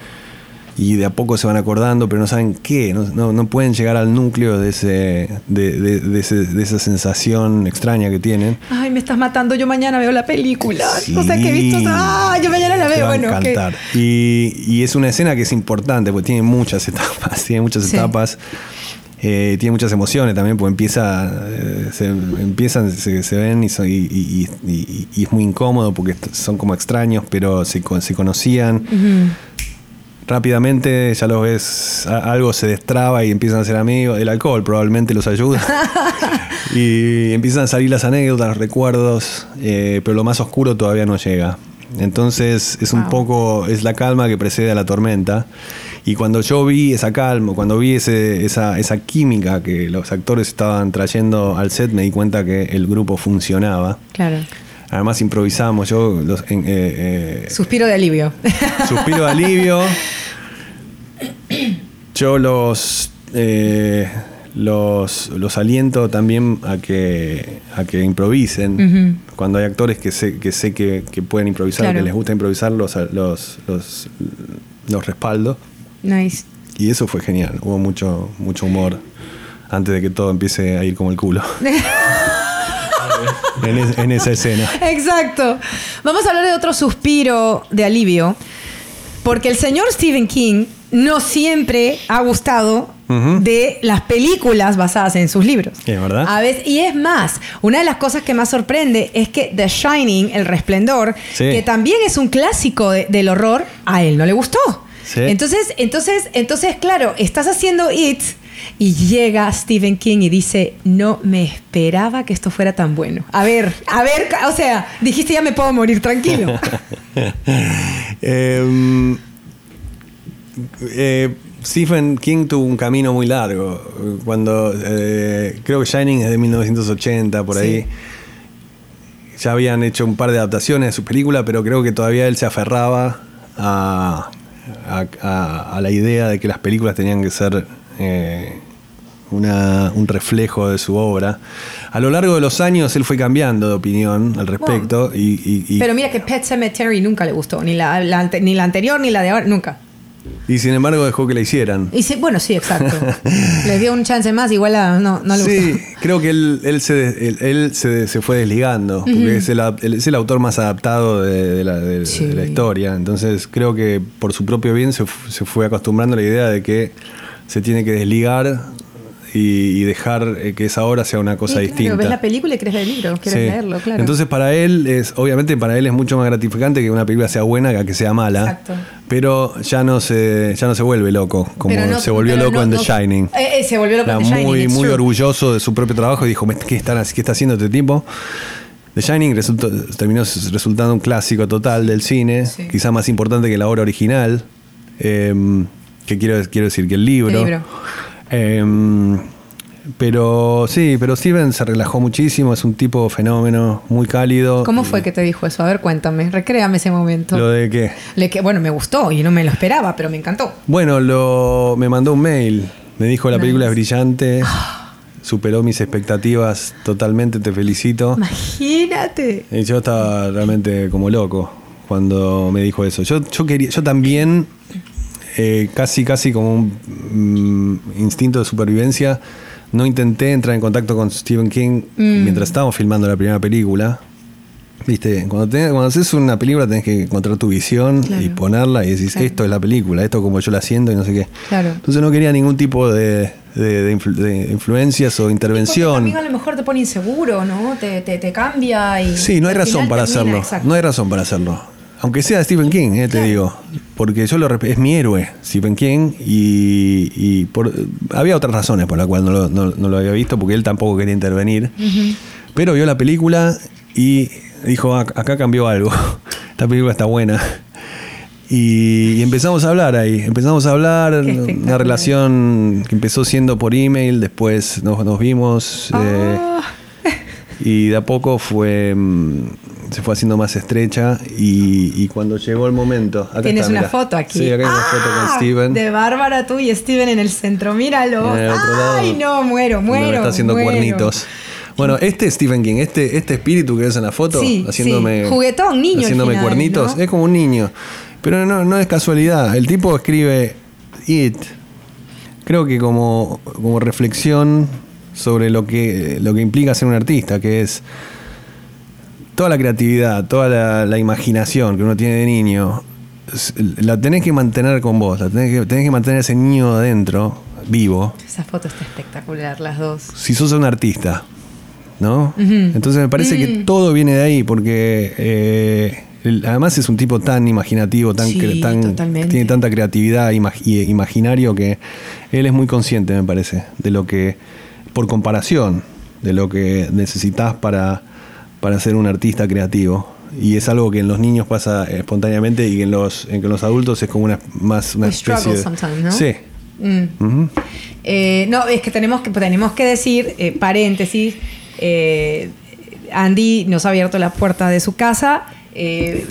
Y de a poco se van acordando, pero no saben qué. No, no- no pueden llegar al núcleo de, ese, de, de- de ese- de esa sensación extraña que tienen. Ay, me estás matando, yo mañana veo la película. Sí. O sea, que he visto. Ah, yo mañana la veo. Bueno, encantar. Y, y es una escena que es importante porque tiene muchas etapas, tiene muchas Sí. etapas. eh, tiene muchas emociones también, porque empieza, eh, se, empiezan, se, se ven y, son- y- y- y- y- y es muy incómodo porque son como extraños, pero se, se conocían. Ujú. Rápidamente ya los ves, algo se destraba y empiezan a ser amigos. El alcohol probablemente los ayuda. y empiezan a salir las anécdotas, los recuerdos, eh, pero lo más oscuro todavía no llega. Entonces es un poco, es la calma que precede a la tormenta. Y cuando yo vi esa calma, cuando vi ese, esa, esa química que los actores estaban trayendo al set, me di cuenta que el grupo funcionaba. Claro. Además improvisamos, yo los, en- eh, eh, Suspiro de alivio. Suspiro de alivio. Yo los, eh, los, los aliento también a que, a que improvisen. Cuando hay actores que sé que, sé que, que pueden improvisar, Claro. que les gusta improvisar, los, los, los, los respaldo. nice. Y eso fue genial. Hubo mucho, mucho humor antes de que todo empiece a ir como el culo. en, es- en esa escena. Exacto. Vamos a hablar de otro suspiro de alivio. Porque el señor Stephen King no siempre ha gustado de las películas basadas en sus libros. Es verdad. A veces, y es más, una de las cosas que más sorprende es que The Shining, El Resplendor, Sí. que también es un clásico de- del horror, a él no le gustó. Sí. Entonces, entonces, entonces, claro, estás haciendo It y llega Stephen King y dice, no me esperaba que esto fuera tan bueno. A ver, a ver, o sea, dijiste ya me puedo morir tranquilo. Eh, eh, Stephen King tuvo un camino muy largo. Cuando eh, creo que Shining es de 1980, por Sí. ahí. Ya habían hecho un par de adaptaciones de su película, pero creo que todavía él se aferraba a, a- a- a la idea de que las películas tenían que ser eh, una- un reflejo de su obra. A lo largo de los años él fue cambiando de opinión al respecto. y, y- y- Pero mira que Pet Cemetery nunca le gustó, ni la, ni la anterior ni la de ahora, nunca. y sin embargo dejó que la hicieran. Y sí, bueno, sí, exacto. Les dio un chance más, igual a- no, no le sí, gustó. creo que él, él, se, él, él se, se fue desligando, porque es, el, él es el autor más adaptado de, de la, de- Sí. de la historia. Entonces creo que por su propio bien se, se fue acostumbrando a la idea de que se tiene que desligar y, y dejar eh, que esa obra sea una cosa Sí, distinta. Claro, ves la película y crees el libro, quieres Sí. leerlo, claro. Entonces para él es, obviamente para él es mucho más gratificante que una película sea buena que que sea mala. Exacto. Pero ya no se, ya no se vuelve loco, como no- se volvió loco no- en The Shining. Eh, eh, se volvió loco Era en The Shining. muy, muy true. orgulloso de su propio trabajo y dijo, "Me- ¿qué, están, qué está haciendo este tipo? The Shining resultó- terminó resultando un clásico total del cine, Sí. quizá más importante que la obra original, em, que quiero, quiero decir que el libro. El libro. Em, pero sí, pero Steven se relajó muchísimo, es un tipo fenómeno, muy cálido. ¿Cómo fue que te dijo eso? A ver, cuéntame, recréame ese momento. Lo de. Le que, bueno, me gustó y no me lo esperaba, pero me encantó. Bueno, lo, me mandó un mail. Me dijo la Nice. película es brillante. Superó mis expectativas totalmente, te felicito. Imagínate. Y yo estaba realmente como loco cuando me dijo eso. Yo, yo quería, yo también, eh, casi, casi como un mm, instinto de supervivencia, no intenté entrar en contacto con Stephen King Mm. mientras estábamos filmando la primera película. Viste, cuando, tenés- cuando haces una película tenés que encontrar tu visión Claro. y ponerla y decís, Claro. esto es la película, esto como yo la siento y no sé qué. Claro. Entonces no quería ningún tipo de, de- de influ- de influencias o intervención. a lo mejor te pone inseguro, ¿no? Te, te, te cambia y. Sí, no hay razón para hacerlo. exacto. No hay razón para hacerlo. Aunque sea Stephen King, eh, te digo. Porque yo lo es mi héroe, Stephen King, y, y por, había otras razones por las cuales no lo, no- no lo había visto, porque él tampoco quería intervenir. Pero vio la película y dijo, "Ac- acá cambió algo. Esta película está buena. Y, y empezamos a hablar ahí, empezamos a hablar, una relación que empezó siendo por email, después nos, nos vimos. eh, Ah, y de a poco fue mm, se fue haciendo más estrecha y, y cuando llegó el momento acá Tienes está, una mirá. foto aquí. sí acá hay una foto con Ah, Steven De Bárbara, tú y Steven en el centro. Míralo. El lado, Ay, no, muero, muero. está haciendo muero. cuernitos bueno este es Stephen King este este espíritu que ves en la foto Sí, haciéndome sí. Juguetón, niño haciéndome final, cuernitos ¿no? es como un niño pero no, no es casualidad el tipo escribe it creo que como, como reflexión sobre lo que, lo que implica ser un artista, que es toda la creatividad, toda la, la imaginación que uno tiene de niño, la tenés que mantener con vos, la tenés que, tenés que mantener ese niño adentro, vivo, Esa foto está espectacular, las dos. si sos un artista, ¿no? Entonces me parece que Mm. todo viene de ahí, porque eh, el- además es un tipo tan imaginativo, tan, Sí, tan tiene tanta creatividad imag- y imaginario que él es muy consciente, me parece, de lo que, por comparación, de lo que necesitas para, para ser un artista creativo. Y es algo que en los niños pasa espontáneamente y que en los, en que los adultos es como una, más una We especie de... sometimes, ¿no? Sí. Mm. Eh, no, es que tenemos que, tenemos que decir, eh, paréntesis, eh, Andy nos ha abierto la puerta de su casa. Eh,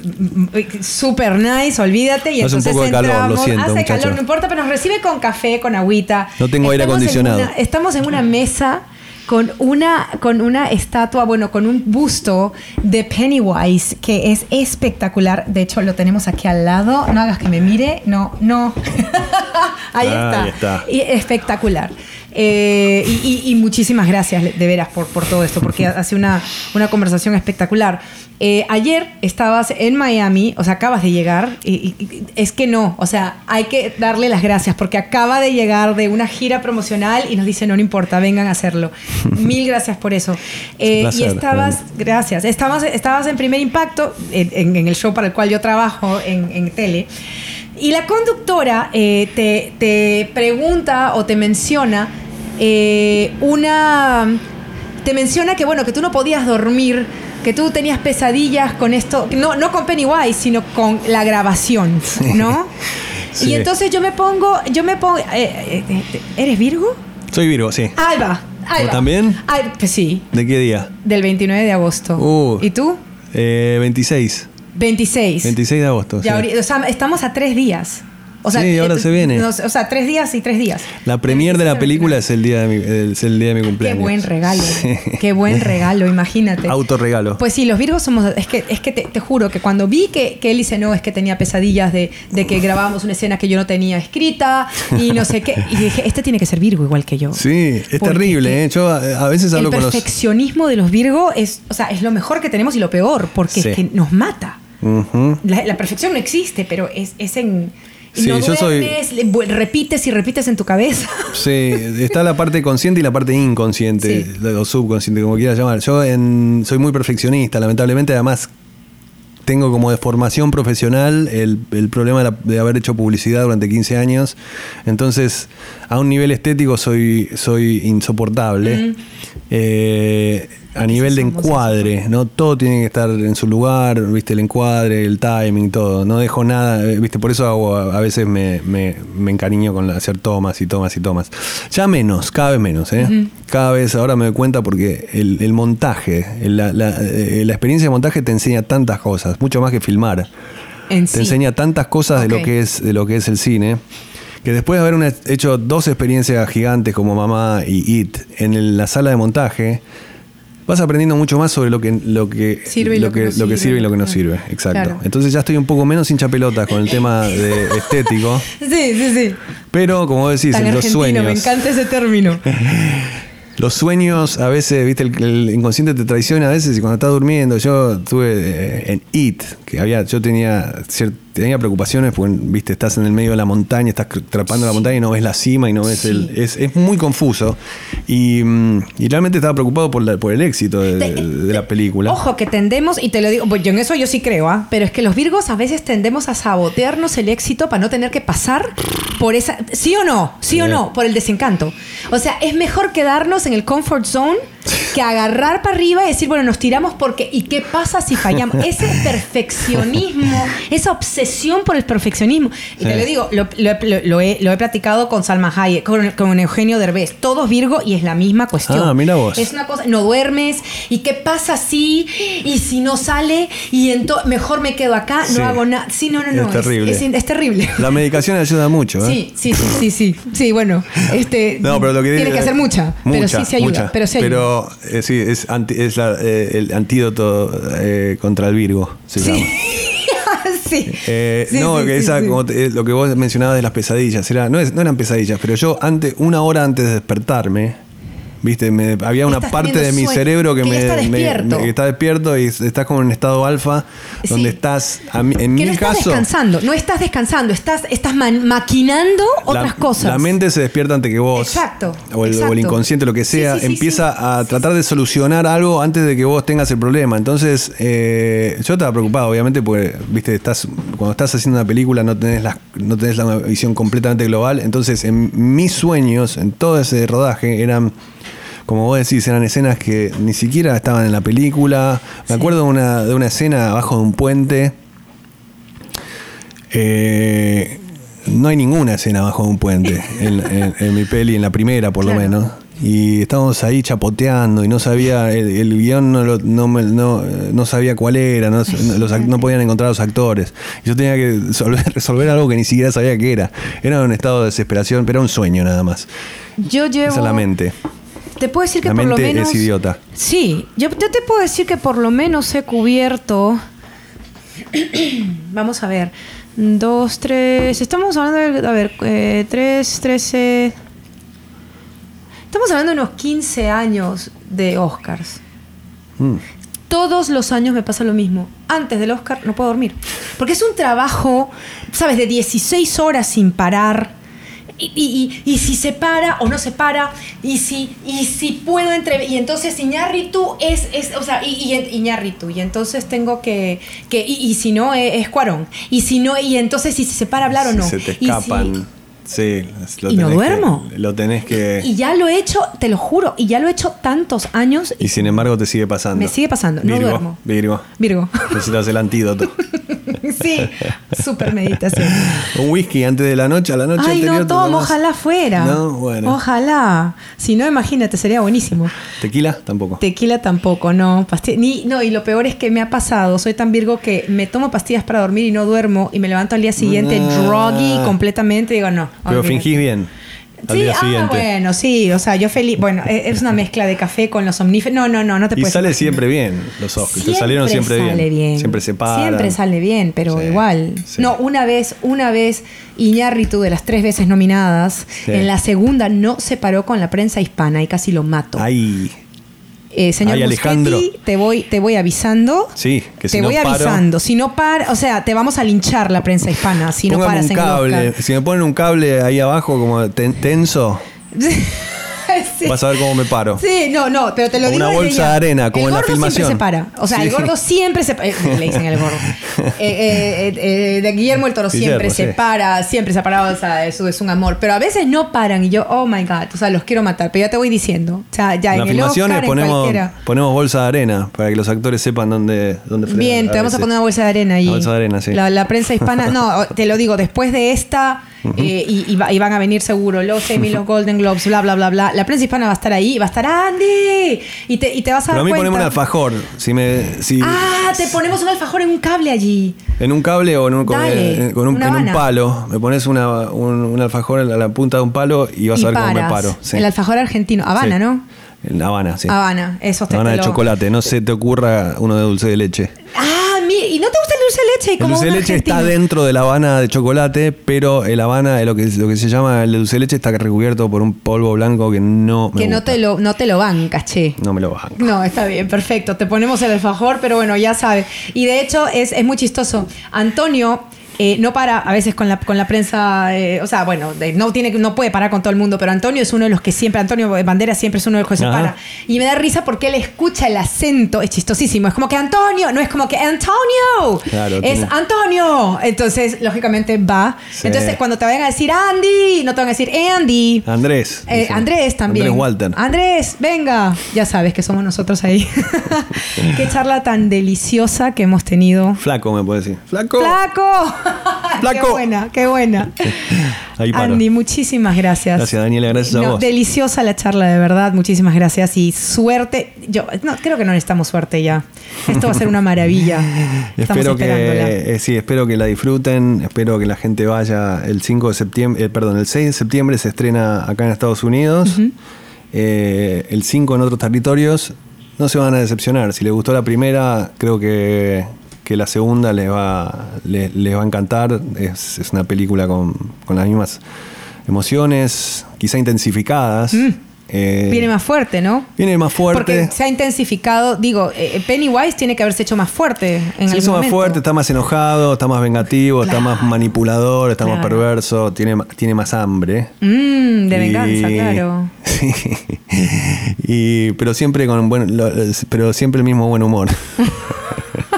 super nice, olvídate. Y Hace un entonces poco de calor, lo entramos. siento, Hace muchacho. calor, no importa, pero nos recibe con café, con agüita. No tengo aire en acondicionado. una- estamos en una mesa con una, con una estatua, bueno, con un busto de Pennywise que es espectacular. De hecho, lo tenemos aquí al lado. No hagas que me mire. No, no. ahí, está. Ahí está. Y espectacular. Eh, y, y- y muchísimas gracias de veras por, por todo esto, porque hace una, una conversación espectacular. Eh, ayer estabas en Miami, o sea, acabas de llegar, y, es que no, o sea, hay que darle las gracias, porque acaba de llegar de una gira promocional y nos dice, no, no importa, vengan a hacerlo. Mil gracias por eso. Eh, y estabas, gracias, estabas, estabas en Primer Impacto, en el show para el cual yo trabajo en, en tele, y la conductora eh, te, te pregunta o te menciona eh, una... Te menciona que, bueno, que tú no podías dormir, que tú tenías pesadillas con esto, no, no con Pennywise, sino con la grabación, ¿no? Sí. Y entonces yo me pongo, yo me pongo... eh, ¿Eres Virgo? Soy Virgo, sí. Ahí va, ahí ¿Vos va. también? Ay, pues sí, ¿De qué día? del 29 de agosto. Uh. ¿Y tú? Eh, 26. 26. 26 de agosto. Ya sí. o sea, estamos a tres días. O sea, Sí, ahora eh, se viene. no o sea, tres días y tres días. La premier de la película es el día de mi, es el día de mi Qué cumpleaños. buen regalo. Sí. Qué buen regalo, imagínate. Autorregalo. Pues sí, los Virgos somos. Es que, es que te, te juro que cuando vi que, que él dice no, es que tenía pesadillas de, de que grabábamos una escena que yo no tenía escrita y no sé qué. Y dije, este tiene que ser Virgo igual que yo. Sí, es Porque terrible, ¿eh? Yo a, veces El hablo con los. perfeccionismo de los Virgo es, o sea, es lo mejor que tenemos y lo peor, porque Sí. es que nos mata. La, la perfección no existe, pero es, es en. Sí, no yo soy- duermes, repites y repites en tu cabeza. Sí, está la parte consciente y la parte inconsciente, Sí. o subconsciente, como quieras llamar. Yo en- soy muy perfeccionista, lamentablemente, además tengo como de formación profesional el, el problema de, la- de haber hecho publicidad durante 15 años. Entonces, a un nivel estético soy, soy insoportable. Eh, a nivel de encuadre, ¿no? Todo tiene que estar en su lugar, viste, el encuadre, el timing, todo. No dejo nada, eh, viste, por eso hago, a veces me, me, me encariño con hacer tomas y tomas y tomas. Ya menos, cada vez menos, ¿eh? Cada vez ahora me doy cuenta porque el, el montaje, el- la, la- eh, la experiencia de montaje te enseña tantas cosas, mucho más que filmar. En Te sí. enseña tantas cosas de lo que es de lo que es el cine. Que después de haber una- hecho dos experiencias gigantes como Mamá y It en el- la sala de montaje, vas aprendiendo mucho más sobre lo que lo que Sirve y lo que no lo que sirve. y lo que no sirve. Exacto. claro. Entonces ya estoy un poco menos hincha pelotas con el tema de estético, Sí, sí, sí. pero como decís, Tan los sueños. me encanta ese término. Los sueños, a veces, viste, el, el inconsciente te traiciona a veces y cuando estás durmiendo, yo tuve eh, en IT, que había, yo tenía cier- tenía preocupaciones porque, viste, estás en el medio de la montaña, estás trepando la montaña y no ves la cima y no ves Sí. el. Es, es muy confuso. Y, mm, y realmente estaba preocupado por, la- por el éxito de, de- de la película. Ojo, que tendemos, y te lo digo, pues yo en eso yo sí creo, ¿ah? pero es que los Virgos a veces tendemos a sabotearnos el éxito para no tener que pasar por esa. ¿Sí o no? ¿Sí o Sí. no? Por el desencanto. O sea, es mejor quedarnos en el comfort zone que agarrar para arriba y decir, bueno, nos tiramos porque. ¿Y qué pasa si fallamos? Ese perfeccionismo, esa obsesión por el perfeccionismo. Y te lo digo, lo, lo- lo- he, lo he platicado con Salma Hayek, con, con Eugenio Derbez, todos Virgo y es la misma cuestión. Ah, mira vos. Es una cosa, no duermes, ¿y qué pasa si, y si no sale, y entonces mejor me quedo acá, Sí. no hago nada? Sí, no, no, no. Es terrible. Es, es terrible. La medicación ayuda mucho, ¿eh? Sí, sí, sí, sí, sí. Sí, bueno, este No, pero lo que tiene que hacer mucha, pero sí se ayuda. mucha. Pero sí ayuda. Pero, eh, sí, es, anti- es la- eh, el antídoto eh, contra el Virgo, se llama. sí. Eh, Sí, no, sí, que esa, como te- eh, lo que vos mencionabas de las pesadillas, era, no, es- no eran pesadillas, pero yo antes, una hora antes de despertarme, viste, me- había una Estás parte de mi sueño, cerebro que, que me, está me- que está despierto y estás como en estado alfa, Sí. donde estás, a mí- en que mi no estás caso, descansando, no estás descansando, estás, estás maquinando otras la, cosas. La mente se despierta antes que vos. Exacto, O el, o el exacto. inconsciente, lo que sea, sí, sí, empieza a tratar de solucionar algo antes de que vos tengas el problema. Entonces, eh, yo estaba preocupado, obviamente, porque, viste, estás, cuando estás haciendo una película no tenés, la, no tenés la visión completamente global. Entonces, en mis sueños, en todo ese rodaje, eran. Como vos decís, eran escenas que ni siquiera estaban en la película. Me Sí. acuerdo de una, de una escena abajo de un puente eh, no hay ninguna escena bajo un puente en, en- en mi peli, en la primera por Claro. lo menos. Y estábamos ahí chapoteando y no sabía, el, el guion no, lo- no, no, no sabía cuál era, no, los no podían encontrar los actores. Yo tenía que resolver, resolver algo que ni siquiera sabía qué era. Era un estado de desesperación, pero era un sueño nada más. Yo llevo. Esa es la mente. Te puedo decir que La por lo menos. es idiota. Sí, yo, yo te puedo decir que por lo menos he cubierto. Vamos a ver. Dos, tres. Estamos hablando de. A ver, eh, tres, trece. Estamos hablando de unos 15 años de Oscars. Mm. Todos los años me pasa lo mismo. Antes del Oscar no puedo dormir. Porque es un trabajo, ¿sabes? De 16 horas sin parar. Y, y- y- si se para o no se para. Y si, y si puedo entre... Y entonces Iñárritu es... es o sea, y, y, Iñárritu. Y entonces tengo que... que y, y si no, es, es Cuarón. Y si no... Y entonces si se para hablar o no. se te Y si- escapan. Sí, lo ¿Y no que- duermo? lo tenés que. y ya lo he hecho, te lo juro, y ya lo he hecho tantos años Y sin embargo te sigue pasando. Me sigue pasando, no Virgo, duermo. Virgo. Virgo. Necesitas el antídoto. sí, súper meditación. Un whisky antes de la noche, a la noche Ay, anterior. no, tomo, ojalá fuera. No, bueno. Ojalá. Si no, imagínate, sería buenísimo. ¿Tequila? Tampoco. Tequila tampoco, no. Ni, no, y lo peor es que me ha pasado. Soy tan virgo que me tomo pastillas para dormir y no duermo. Y me levanto al día siguiente Ah. groggy completamente. Digo, no. Pero olvídate. fingís bien. Al Sí, día ah, siguiente. bueno, sí, o sea, yo feliz. Bueno, e- es una mezcla de café con los somníferos. No, no, no, no te Y puedes. sale imaginar. siempre bien los Oscars. Te salieron siempre sale bien. Siempre se paran. Siempre sale bien, pero Sí, igual. sí. No, una vez, una vez, Iñárritu, de las tres veces nominadas, Sí. en la segunda no se paró con la prensa hispana y casi lo mato. Ay. Eh, señor Ay, Alejandro. Te voy, te voy avisando. Sí, que si te no voy paro- avisando. Si no para, o sea, te vamos a linchar la prensa hispana si no paras un en cable. Si me ponen un cable ahí abajo como ten- tenso, Sí. vas a ver cómo me paro. Sí, no, no, pero te lo digo una bolsa ya. de arena, como el en la gordo filmación. siempre se para. O sea, el gordo siempre se para. le dicen el gordo. Eh, eh, eh, eh, de Guillermo el Toro Guillermo, siempre se para, siempre se ha parado. O sea, eso es un amor. Pero a veces no paran y yo, oh my God, o sea, los quiero matar. Pero ya te voy diciendo. O sea, ya En en, las el filmaciones Oscar, en ponemos, ponemos bolsa de arena para que los actores sepan dónde, dónde frenar. Bien, te vamos a poner una bolsa de arena ahí. Bolsa de arena, sí. La, la prensa hispana, no, te lo digo, después de esta, eh, y, y va- y van a venir seguro los Emmy, los Golden Globes, bla, bla, bla, bla. La prensa hispana va a estar ahí, va a estar Andy. Y te, y te vas a Pero dar a mí cuenta. ponemos un alfajor. Si me, si, Ah, te ponemos un alfajor en un cable allí. En un cable o en un, con, Dale, eh, con un, en un palo. Me pones una, un, un alfajor a la punta de un palo y vas y a ver cómo me paras. paro. Sí. El alfajor argentino. Habana, Sí. ¿no? En Habana, sí. Habana, eso te Habana de lo- chocolate. No se te ocurra uno de dulce de leche. Ah, mira, ¿y no te gusta dulce de leche? El Como dulce de leche está dentro de la Habana de chocolate, pero el Habana, lo que, lo que se llama el dulce de leche, está recubierto por un polvo blanco que no me Que no te, lo, no te lo bancas, che. No me lo bajan. No, está bien, perfecto. Te ponemos el alfajor, pero bueno, ya sabes. Y de hecho es, es muy chistoso. Antonio eh, no para a veces con la, con la prensa, eh, o sea, bueno, de- no, tiene, no puede parar con todo el mundo, pero Antonio es uno de los que siempre, Antonio Bandera siempre es uno de los que se Ajá. para. Y me da risa porque él escucha el acento, es chistosísimo. Es como que Antonio, no es como que Antonio, Claro, es Antonio. Entonces, lógicamente va. Sí. Entonces, cuando te vayan a decir Andy, no te van a decir Andy. Andrés. Eh. Andrés también. Andrés Walter. Andrés, venga. Ya sabes que somos nosotros ahí. Qué charla tan deliciosa que hemos tenido. Flaco, me puede decir. Flaco. ¡Flaco! Flaco. ¡Qué buena, qué buena! Ahí. Andy, muchísimas gracias. Gracias, Daniela, gracias a No, vos. Deliciosa la charla, de verdad. Muchísimas gracias y suerte. Yo no, creo que no necesitamos suerte ya. Esto va a ser una maravilla. Estamos espero esperándola. que eh, sí, espero que la disfruten, espero que la gente vaya el 5 de septiembre, eh, perdón, el 6 de septiembre se estrena acá en Estados Unidos, eh, el 5 en otros territorios, no se van a decepcionar, si les gustó la primera, creo que, que la segunda les va, les, les va a encantar, es, es una película con, con las mismas emociones, quizá intensificadas. eh, Mm. Viene más fuerte, ¿no? viene más fuerte. Porque se ha intensificado. Digo, eh, Pennywise tiene que haberse hecho más fuerte en Se algún hizo más momento. fuerte, está más enojado, está más vengativo, está más manipulador, está más perverso, tiene, tiene más hambre. Mm, de Y- venganza, claro. Sí. Y, pero siempre con buen, lo- pero siempre el mismo buen humor.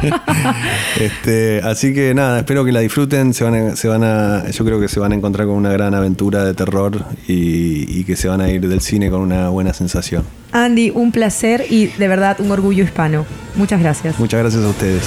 este, así que nada, espero que la disfruten. Se van a, se van a, yo creo que se van a encontrar con una gran aventura de terror y, y que se van a ir del cine con una buena sensación. Andy, un placer y de verdad un orgullo hispano. Muchas gracias. Muchas gracias a ustedes.